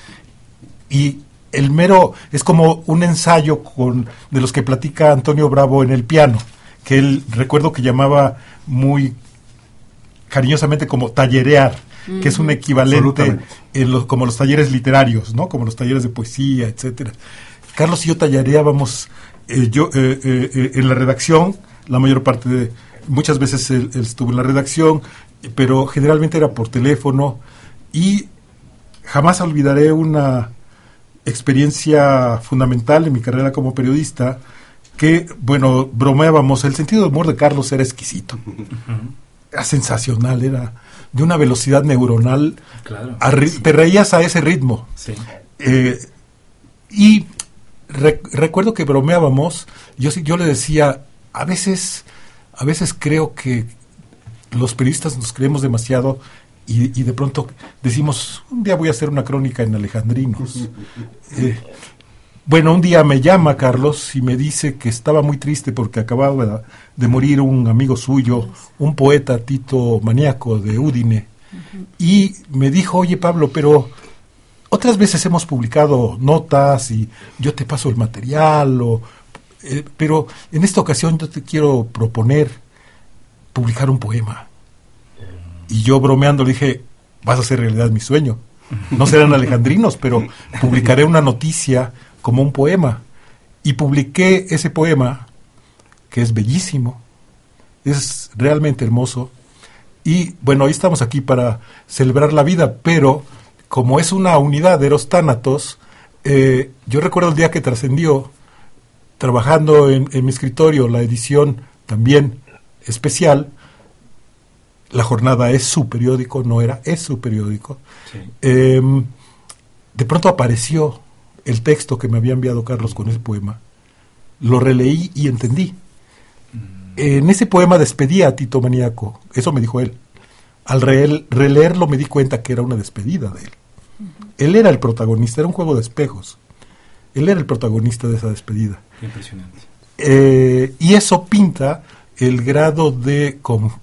y el mero es como un ensayo con de los que platica Antonio Bravo en el piano, que él recuerdo que llamaba muy cariñosamente como tallerear, que es un equivalente en los, como los talleres literarios, ¿no? Como los talleres de poesía, etcétera. Carlos y yo tallereábamos eh, yo eh, eh, en la redacción, la mayor parte de muchas veces él, él estuvo en la redacción, pero generalmente era por teléfono y jamás olvidaré una experiencia fundamental en mi carrera como periodista, que, bueno, bromeábamos, el sentido de humor de Carlos era exquisito, era sensacional, era de una velocidad neuronal, Claro. te reías a ese ritmo. Sí. Eh, y re- recuerdo que bromeábamos, yo, yo le decía, a veces, a veces creo que los periodistas nos creemos demasiado y, y de pronto decimos, un día voy a hacer una crónica en Alejandrinos. Eh, bueno, un día me llama Carlos y me dice que estaba muy triste porque acababa de morir un amigo suyo, un poeta Tito Maníaco de Udine. Y me dijo, oye Pablo, pero otras veces hemos publicado notas y yo te paso el material, o, eh, pero en esta ocasión yo te quiero proponer publicar un poema. Y yo bromeando le dije, vas a hacer realidad mi sueño. No serán alejandrinos, pero publicaré una noticia como un poema. Y publiqué ese poema, que es bellísimo, es realmente hermoso. Y bueno, hoy estamos aquí para celebrar la vida, pero como es una unidad de Eros Tánatos, eh, yo recuerdo el día que trascendió, trabajando en, en mi escritorio, la edición también especial, la jornada es su periódico, no era, es su periódico. Sí. Eh, de pronto apareció el texto que me había enviado Carlos con ese poema. Lo releí y entendí. En ese poema despedía a Tito Maníaco, eso me dijo él. Al releerlo me di cuenta que era una despedida de él. Él era el protagonista, era un juego de espejos. Él era el protagonista de esa despedida. Impresionante. Eh, y eso pinta el grado de,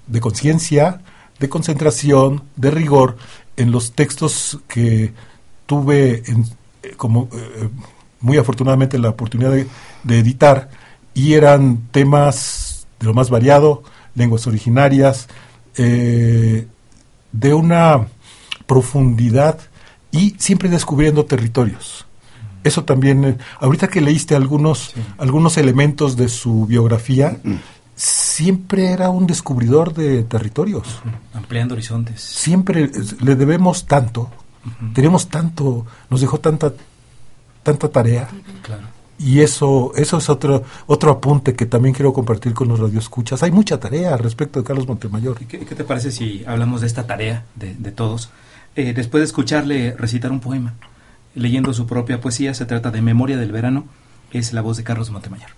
de conciencia, de concentración, de rigor en los textos que tuve en- eh, como eh, muy afortunadamente la oportunidad de, de editar y eran temas de lo más variado, lenguas originarias, eh, de una profundidad y siempre descubriendo territorios. Eso también, eh, ahorita que leíste algunos, algunos elementos de su biografía, siempre era un descubridor de territorios. Ampliando horizontes. Siempre le debemos tanto, tenemos tanto, nos dejó tanta, tanta tarea. Claro. Y eso, eso es otro, otro apunte que también quiero compartir con los radioescuchas. Hay mucha tarea respecto de Carlos Montemayor. ¿Y ¿Qué, qué te parece si hablamos de esta tarea de, de todos? Eh, después de escucharle recitar un poema, leyendo su propia poesía, se trata de Memoria del Verano, es la voz de Carlos Montemayor.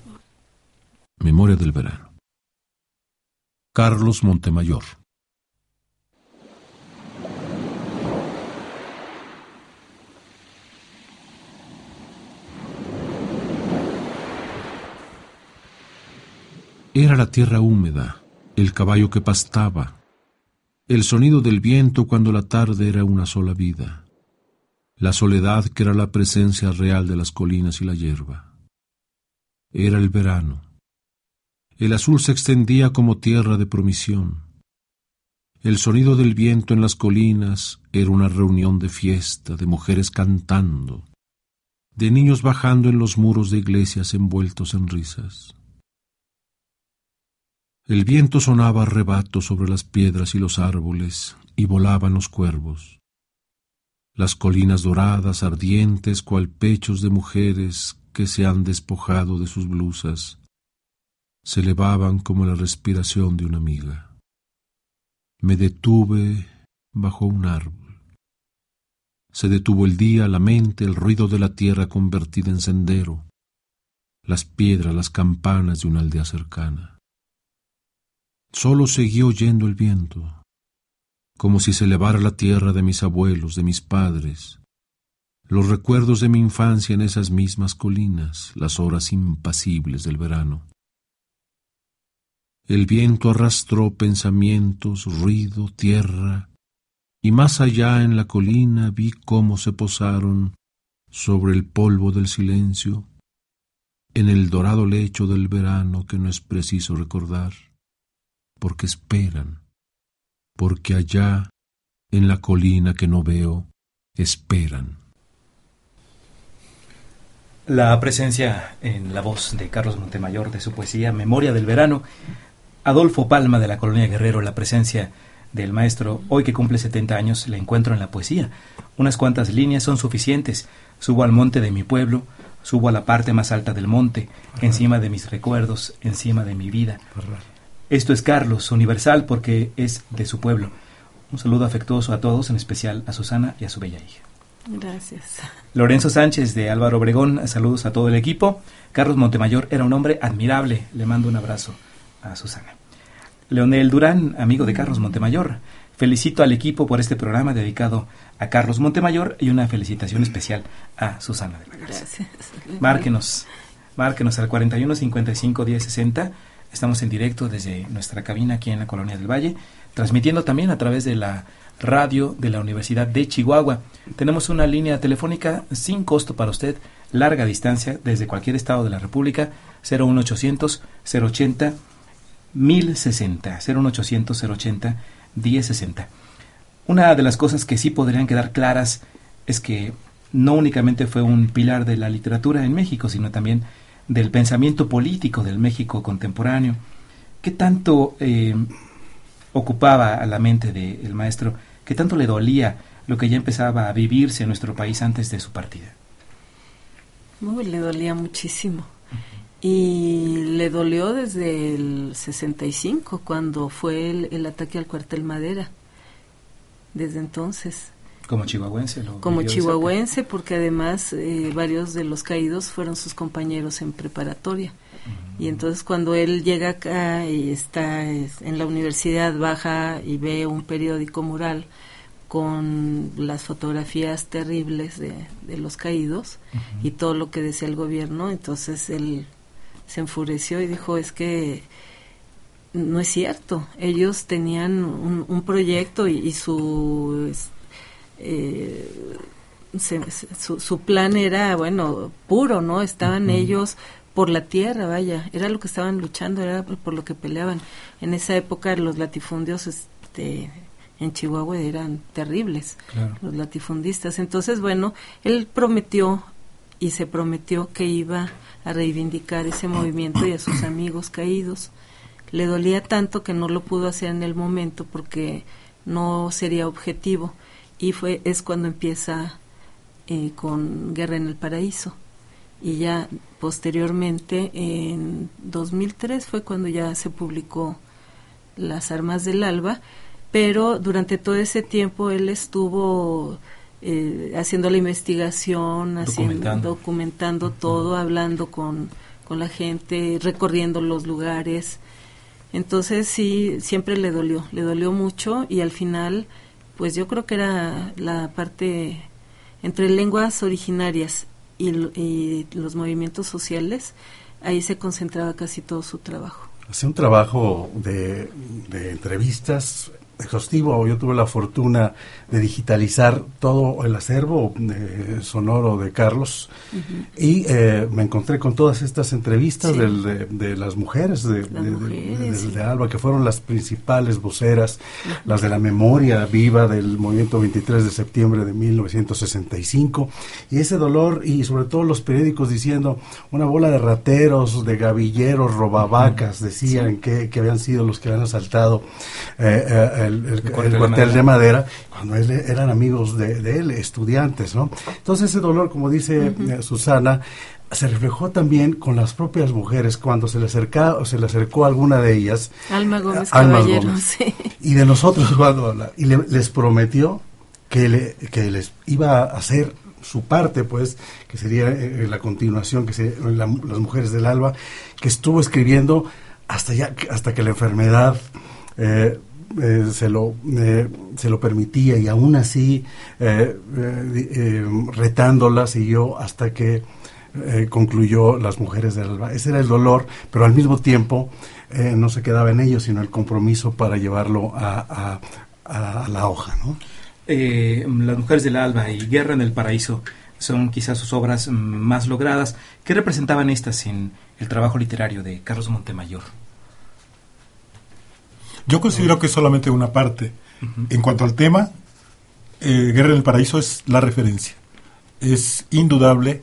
Memoria del verano. Carlos Montemayor. Era la tierra húmeda, el caballo que pastaba, el sonido del viento cuando la tarde era una sola vida, la soledad que era la presencia real de las colinas y la hierba. Era el verano. El azul se extendía como tierra de promisión. El sonido del viento en las colinas era una reunión de fiesta, de mujeres cantando, de niños bajando en los muros de iglesias envueltos en risas. El viento sonaba arrebato sobre las piedras y los árboles, y volaban los cuervos. Las colinas doradas, ardientes, cual pechos de mujeres que se han despojado de sus blusas, se elevaban como la respiración de una amiga. Me detuve bajo un árbol. Se detuvo el día, la mente, el ruido de la tierra convertida en sendero, las piedras, las campanas de una aldea cercana. Solo seguí oyendo el viento, como si se elevara la tierra de mis abuelos, de mis padres, los recuerdos de mi infancia en esas mismas colinas, las horas impasibles del verano. El viento arrastró pensamientos, ruido, tierra, y más allá en la colina vi cómo se posaron sobre el polvo del silencio, en el dorado lecho del verano que no es preciso recordar porque esperan, porque allá, en la colina que no veo, esperan. La presencia en la voz de Carlos Montemayor de su poesía Memoria del Verano, Adolfo Palma de la Colonia Guerrero, la presencia del maestro, hoy que cumple 70 años, la encuentro en la poesía. Unas cuantas líneas son suficientes. Subo al monte de mi pueblo, subo a la parte más alta del monte, encima de mis recuerdos, encima de mi vida. Esto es Carlos, universal porque es de su pueblo. Un saludo afectuoso a todos, en especial a Susana y a su bella hija. Gracias. Lorenzo Sánchez de Álvaro Obregón, saludos a todo el equipo. Carlos Montemayor era un hombre admirable, le mando un abrazo a Susana. Leonel Durán, amigo de Carlos Montemayor, felicito al equipo por este programa dedicado a Carlos Montemayor y una felicitación especial a Susana de la Garza. Gracias. Márquenos, márquenos al 41 55 10 60 Estamos en directo desde nuestra cabina aquí en la Colonia del Valle, transmitiendo también a través de la radio de la Universidad de Chihuahua. Tenemos una línea telefónica sin costo para usted, larga distancia, desde cualquier estado de la República, 01800 080 1060, 01800 080 1060. Una de las cosas que sí podrían quedar claras es que no únicamente fue un pilar de la literatura en México, sino también del pensamiento político del México contemporáneo. ¿Qué tanto eh, ocupaba a la mente del maestro? ¿Qué tanto le dolía lo que ya empezaba a vivirse en nuestro país antes de su partida? le dolía muchísimo. Y le dolió desde el 65, cuando fue el ataque al cuartel Madera. Desde entonces. Como chihuahuense. Como chihuahuense, porque además eh, varios de los caídos fueron sus compañeros en preparatoria. Y entonces cuando él llega acá y está en la universidad, baja y ve un periódico mural con las fotografías terribles de, los caídos y todo lo que decía el gobierno, entonces él se enfureció y dijo, es que no es cierto, ellos tenían un, proyecto y, y su eh, su, plan era, bueno, puro, ¿no? Estaban ellos por la tierra, vaya, era lo que estaban luchando, era por lo que peleaban. En esa época los latifundios este, en Chihuahua eran terribles, los latifundistas. Entonces, bueno, él prometió y se prometió que iba a reivindicar ese movimiento y a sus amigos caídos. Le dolía tanto que no lo pudo hacer en el momento porque no sería objetivo y fue es cuando empieza eh, con Guerra en el Paraíso. Y ya posteriormente en 2003 fue cuando ya se publicó Las Armas del Alba, pero durante todo ese tiempo él estuvo eh, haciendo la investigación, haciendo, documentando, todo, hablando con, con la gente, recorriendo los lugares. Entonces sí, siempre le dolió, le dolió mucho y al final, pues yo creo que era la parte entre lenguas originarias y, y los movimientos sociales, ahí se concentraba casi todo su trabajo. Hace un trabajo de entrevistas exhaustivo. Yo tuve la fortuna de digitalizar todo el acervo de sonoro de Carlos y eh, me encontré con todas estas entrevistas de, las mujeres de, de, Alba, que fueron las principales voceras, las de la memoria viva del movimiento 23 de septiembre de 1965. Y ese dolor y sobre todo los periódicos diciendo una bola de rateros, de gavilleros, robavacas, decían que, habían sido los que habían asaltado eh, eh, el, cuartel, de, madera. cuando eran amigos de, él, estudiantes, ¿no? Entonces ese dolor, como dice eh, Susana, se reflejó también con las propias mujeres cuando se le acercó, se le acercó a alguna de ellas. Alma Gómez Caballero, Y de nosotros cuando y les prometió que, le, que les iba a hacer su parte, pues, que sería eh, la continuación, que se, las mujeres del alba, que estuvo escribiendo hasta ya, hasta que la enfermedad eh, eh, se, lo, eh, se lo permitía y aún así eh, retándola siguió hasta que concluyó Las Mujeres del Alba. Ese era el dolor, pero al mismo tiempo no se quedaba en ello, sino el compromiso para llevarlo a, a, la hoja. ¿no? Las Mujeres del Alba y Guerra en el Paraíso son quizás sus obras más logradas. ¿Qué representaban estas en el trabajo literario de Carlos Montemayor? Yo considero que es solamente una parte. En cuanto al tema, eh, Guerra en el Paraíso es la referencia. Es indudable,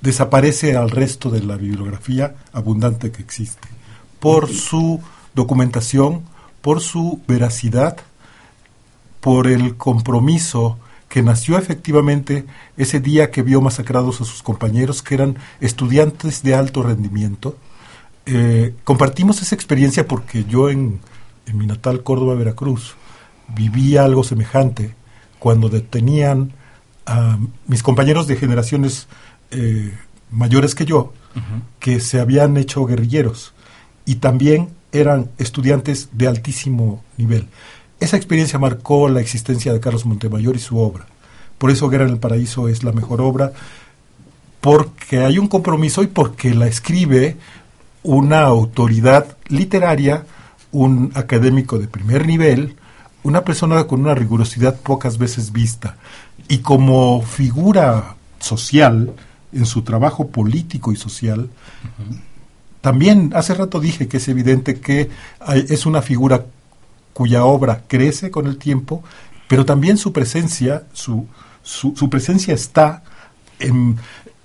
desaparece al resto de la bibliografía abundante que existe, por su documentación, por su veracidad, por el compromiso que nació efectivamente ese día que vio masacrados a sus compañeros, que eran estudiantes de alto rendimiento. Eh, compartimos esa experiencia porque yo en en mi natal Córdoba, Veracruz, vivía algo semejante cuando detenían a mis compañeros de generaciones eh, mayores que yo, que se habían hecho guerrilleros y también eran estudiantes de altísimo nivel. Esa experiencia marcó la existencia de Carlos Montemayor y su obra. Por eso Guerra en el Paraíso es la mejor obra, porque hay un compromiso y porque la escribe una autoridad literaria un académico de primer nivel, una persona con una rigurosidad pocas veces vista. Y como figura social, en su trabajo político y social, también hace rato dije que es evidente que es una figura cuya obra crece con el tiempo, pero también su presencia, su, su, presencia está en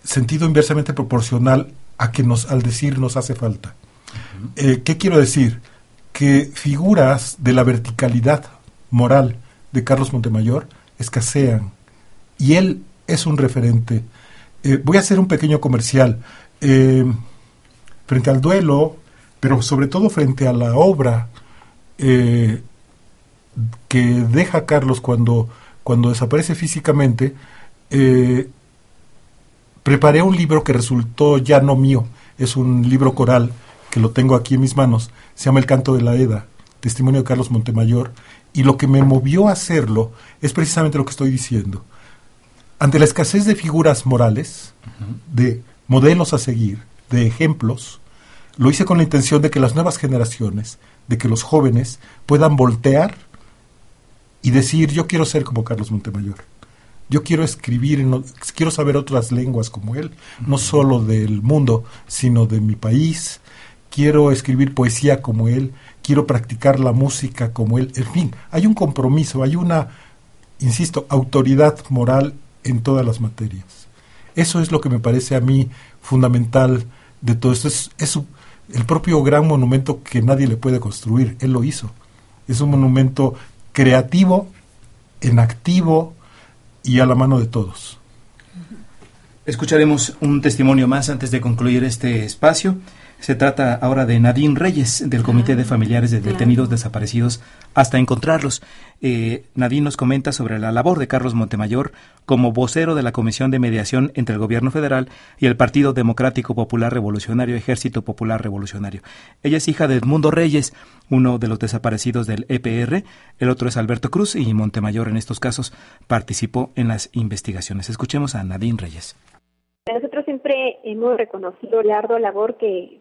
sentido inversamente proporcional a que nos, al decir nos hace falta. Eh, ¿Qué quiero decir? Que figuras de la verticalidad moral de Carlos Montemayor escasean y él es un referente. Eh, voy a hacer un pequeño comercial. Eh, frente al duelo, pero sobre todo frente a la obra eh, que deja Carlos cuando, cuando desaparece físicamente, preparé un libro que resultó ya no mío, es un libro coral que lo tengo aquí en mis manos, se llama El canto de la Eda, testimonio de Carlos Montemayor, y lo que me movió a hacerlo es precisamente lo que estoy diciendo. Ante la escasez de figuras morales, de modelos a seguir, de ejemplos, lo hice con la intención de que las nuevas generaciones, de que los jóvenes puedan voltear y decir, yo quiero ser como Carlos Montemayor. Yo quiero escribir, quiero saber otras lenguas como él, no solo del mundo, sino de mi país, quiero escribir poesía como él, quiero practicar la música como él, en fin, hay un compromiso, hay una, insisto, autoridad moral en todas las materias. Eso es lo que me parece a mí fundamental de todo esto. Es, el propio gran monumento que nadie le puede construir, él lo hizo. Es un monumento creativo, en activo y a la mano de todos. Escucharemos un testimonio más antes de concluir este espacio. Se trata ahora de Nadine Reyes, del Comité de Ah, Familiares de claro. Detenidos Desaparecidos, hasta encontrarlos. Eh, Nadine nos comenta sobre la labor de Carlos Montemayor como vocero de la Comisión de Mediación entre el Gobierno Federal y el Partido Democrático Popular Revolucionario Ejército Popular Revolucionario. Ella es hija de Edmundo Reyes, uno de los desaparecidos del EPR, el otro es Alberto Cruz y Montemayor en estos casos participó en las investigaciones. Escuchemos a Nadine Reyes. Nosotros siempre hemos reconocido la ardua labor que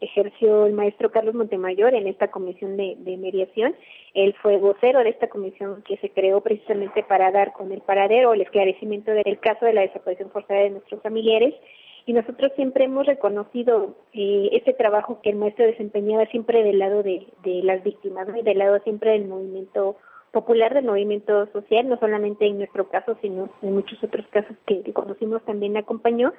ejerció el maestro Carlos Montemayor en esta comisión de, mediación. Él fue vocero de esta comisión que se creó precisamente para dar con el paradero, el esclarecimiento del caso de la desaparición forzada de nuestros familiares. Y nosotros siempre hemos reconocido eh, ese trabajo que el maestro desempeñaba siempre del lado de, las víctimas, ¿no? y del lado siempre del movimiento popular, del movimiento social, no solamente en nuestro caso, sino en muchos otros casos que conocimos también acompañó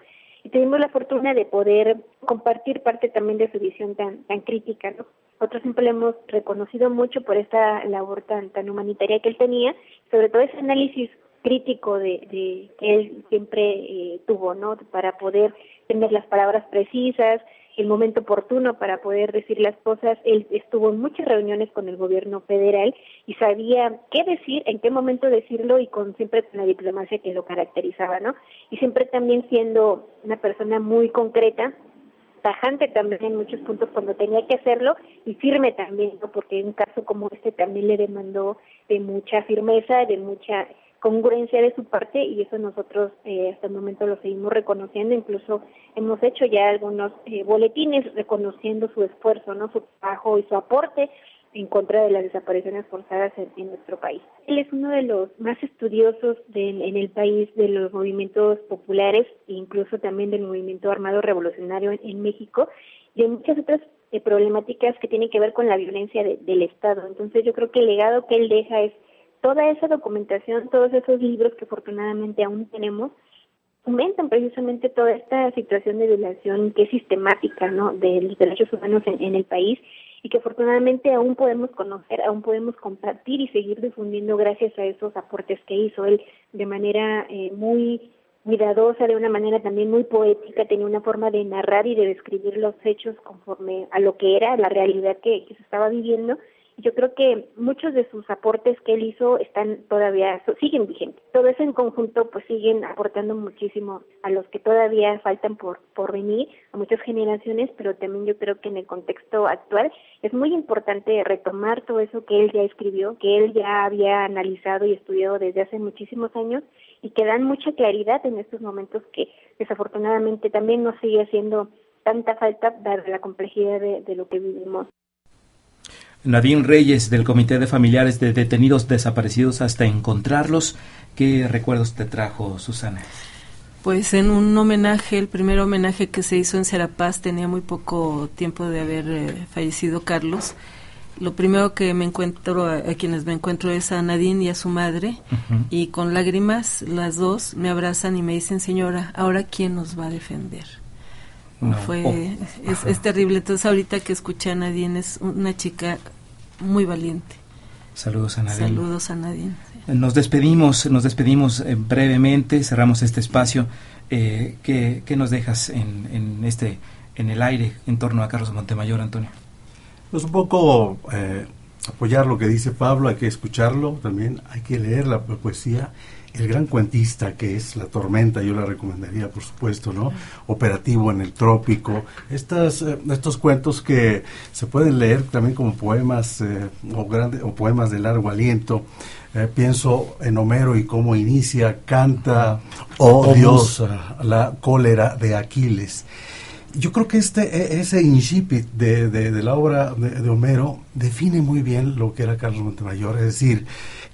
y tuvimos la fortuna de poder compartir parte también de su visión tan tan crítica, ¿no? Nosotros siempre le hemos reconocido mucho por esta labor tan tan humanitaria que él tenía, sobre todo ese análisis crítico de, de que él siempre eh, tuvo, ¿no? Para poder tener las palabras precisas, el momento oportuno para poder decir las cosas. Él estuvo en muchas reuniones con el gobierno federal y sabía qué decir, en qué momento decirlo y con siempre con la diplomacia que lo caracterizaba, ¿no? Y siempre también siendo una persona muy concreta, tajante también en muchos puntos cuando tenía que hacerlo y firme también, ¿no? Porque un caso como este también le demandó de mucha firmeza, de mucha congruencia de su parte y eso nosotros eh, hasta el momento lo seguimos reconociendo, incluso hemos hecho ya algunos eh, boletines reconociendo su esfuerzo, no su trabajo y su aporte en contra de las desapariciones forzadas en, nuestro país. Él es uno de los más estudiosos de, en el país de los movimientos populares e incluso también del movimiento armado revolucionario en, en México y de muchas otras eh, problemáticas que tienen que ver con la violencia de, del Estado. Entonces yo creo que el legado que él deja es toda esa documentación, todos esos libros que afortunadamente aún tenemos, aumentan precisamente toda esta situación de violación que es sistemática ¿no? de los derechos humanos en, en el país y que afortunadamente aún podemos conocer, aún podemos compartir y seguir difundiendo gracias a esos aportes que hizo él de manera eh, muy cuidadosa, de una manera también muy poética, tenía una forma de narrar y de describir los hechos conforme a lo que era la realidad que, que se estaba viviendo yo creo que muchos de sus aportes que él hizo están todavía, siguen vigentes. Todo eso en conjunto pues siguen aportando muchísimo a los que todavía faltan por, por venir, a muchas generaciones, pero también yo creo que en el contexto actual es muy importante retomar todo eso que él ya escribió, que él ya había analizado y estudiado desde hace muchísimos años y que dan mucha claridad en estos momentos que desafortunadamente también nos sigue haciendo tanta falta dada la complejidad de, de lo que vivimos. Nadine Reyes, del Comité de Familiares de Detenidos Desaparecidos hasta encontrarlos. ¿Qué recuerdos te trajo, Susana? Pues en un homenaje, el primer homenaje que se hizo en Serapaz, tenía muy poco tiempo de haber eh, fallecido Carlos. Lo primero que me encuentro, a, a, quienes me encuentro es a Nadine y a su madre, uh -huh. y con lágrimas las dos me abrazan y me dicen, señora, ¿ahora quién nos va a defender? No. Fue, oh. es, es, terrible. Entonces ahorita que escuché a Nadine es una chica muy valiente. Saludos a Nadine. Saludos a Nadine. Nos despedimos, nos despedimos eh, brevemente, cerramos este espacio. Eh, ¿qué, ¿qué, nos dejas en, en, este, en el aire en torno a Carlos Montemayor, Antonio? Pues un poco eh, apoyar lo que dice Pablo, hay que escucharlo también, hay que leer la poesía el gran cuentista que es La Tormenta, yo la recomendaría, por supuesto, ¿no? Operativo en el Trópico. Estas, eh, estos cuentos que se pueden leer también como poemas eh, o, grande, o poemas de largo aliento. Eh, pienso en Homero y cómo inicia, canta, oh Dios, la cólera de Aquiles. Yo creo que este, ese incipit de, de, de la obra de, de Homero define muy bien lo que era Carlos Montemayor, es decir,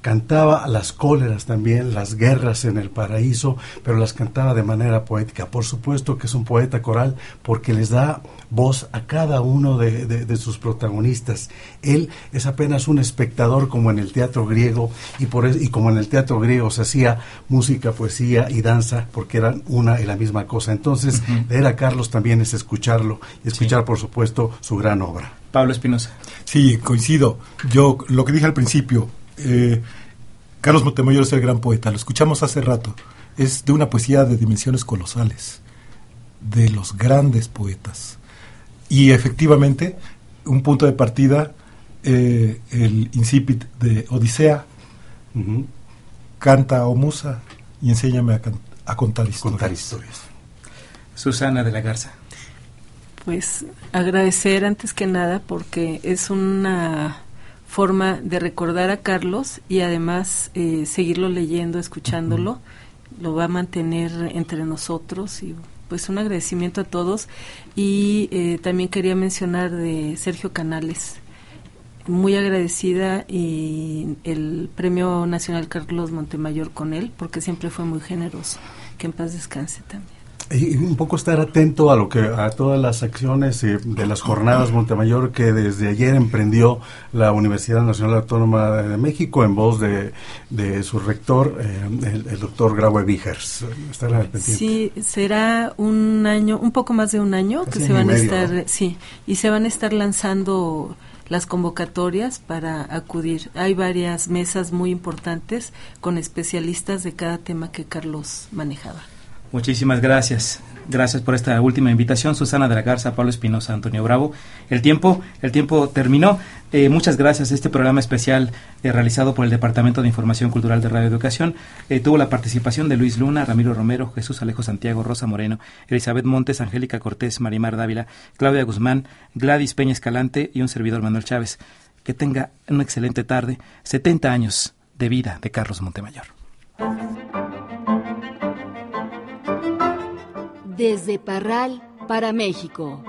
cantaba las cóleras también, las guerras en el paraíso, pero las cantaba de manera poética. Por supuesto que es un poeta coral porque les da voz a cada uno de, de, de, sus protagonistas. Él es apenas un espectador como en el teatro griego y, por y como en el teatro griego se hacía música, poesía y danza porque eran una y la misma cosa. Entonces, uh -huh. leer a Carlos también es escucharlo y escuchar, sí. por supuesto, su gran obra. Pablo Espinosa. Sí, coincido. Yo lo que dije al principio, eh, Carlos Montemayor es el gran poeta, lo escuchamos hace rato, es de una poesía de dimensiones colosales, de los grandes poetas. y efectivamente, un punto de partida, eh, el incipit de Odisea, canta o musa y enséñame a, contar historias. Susana de la Garza. Pues agradecer antes que nada porque es una forma de recordar a Carlos y además eh, seguirlo leyendo, escuchándolo, lo va a mantener entre nosotros y pues un agradecimiento a todos. Y eh, también quería mencionar de Sergio Canales. Muy agradecida y el Premio Nacional Carlos Montemayor con él porque siempre fue muy generoso. Que en paz descanse también y un poco estar atento a lo que a todas las acciones eh, de las jornadas Montemayor que desde ayer emprendió la Universidad Nacional Autónoma de México en voz de, de su rector eh, el, doctor Graue Vigers sí será un año un poco más de un año que se van a estar sí y se van a estar lanzando las convocatorias para acudir. Hay varias mesas muy importantes con especialistas de cada tema que Carlos manejaba. Muchísimas gracias. Gracias por esta última invitación, Susana de la Garza, Pablo Espinosa, Antonio Bravo. El tiempo, el tiempo terminó. Eh, muchas gracias. Este programa especial eh, realizado por el Departamento de Información Cultural de Radio Educación eh, tuvo la participación de Luis Luna, Ramiro Romero, Jesús Alejo Santiago, Rosa Moreno, Elizabeth Montes, Angélica Cortés, Marimar Dávila, Claudia Guzmán, Gladys Peña Escalante y un servidor Manuel Chávez. Que tenga una excelente tarde. 70 años de vida de Carlos Montemayor. Desde Parral para México.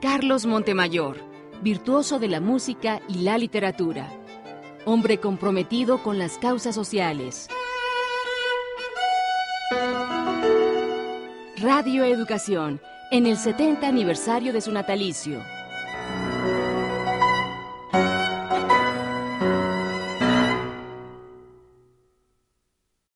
Carlos Montemayor, virtuoso de la música y la literatura. Hombre comprometido con las causas sociales. Radio Educación, en el 70 aniversario de su natalicio.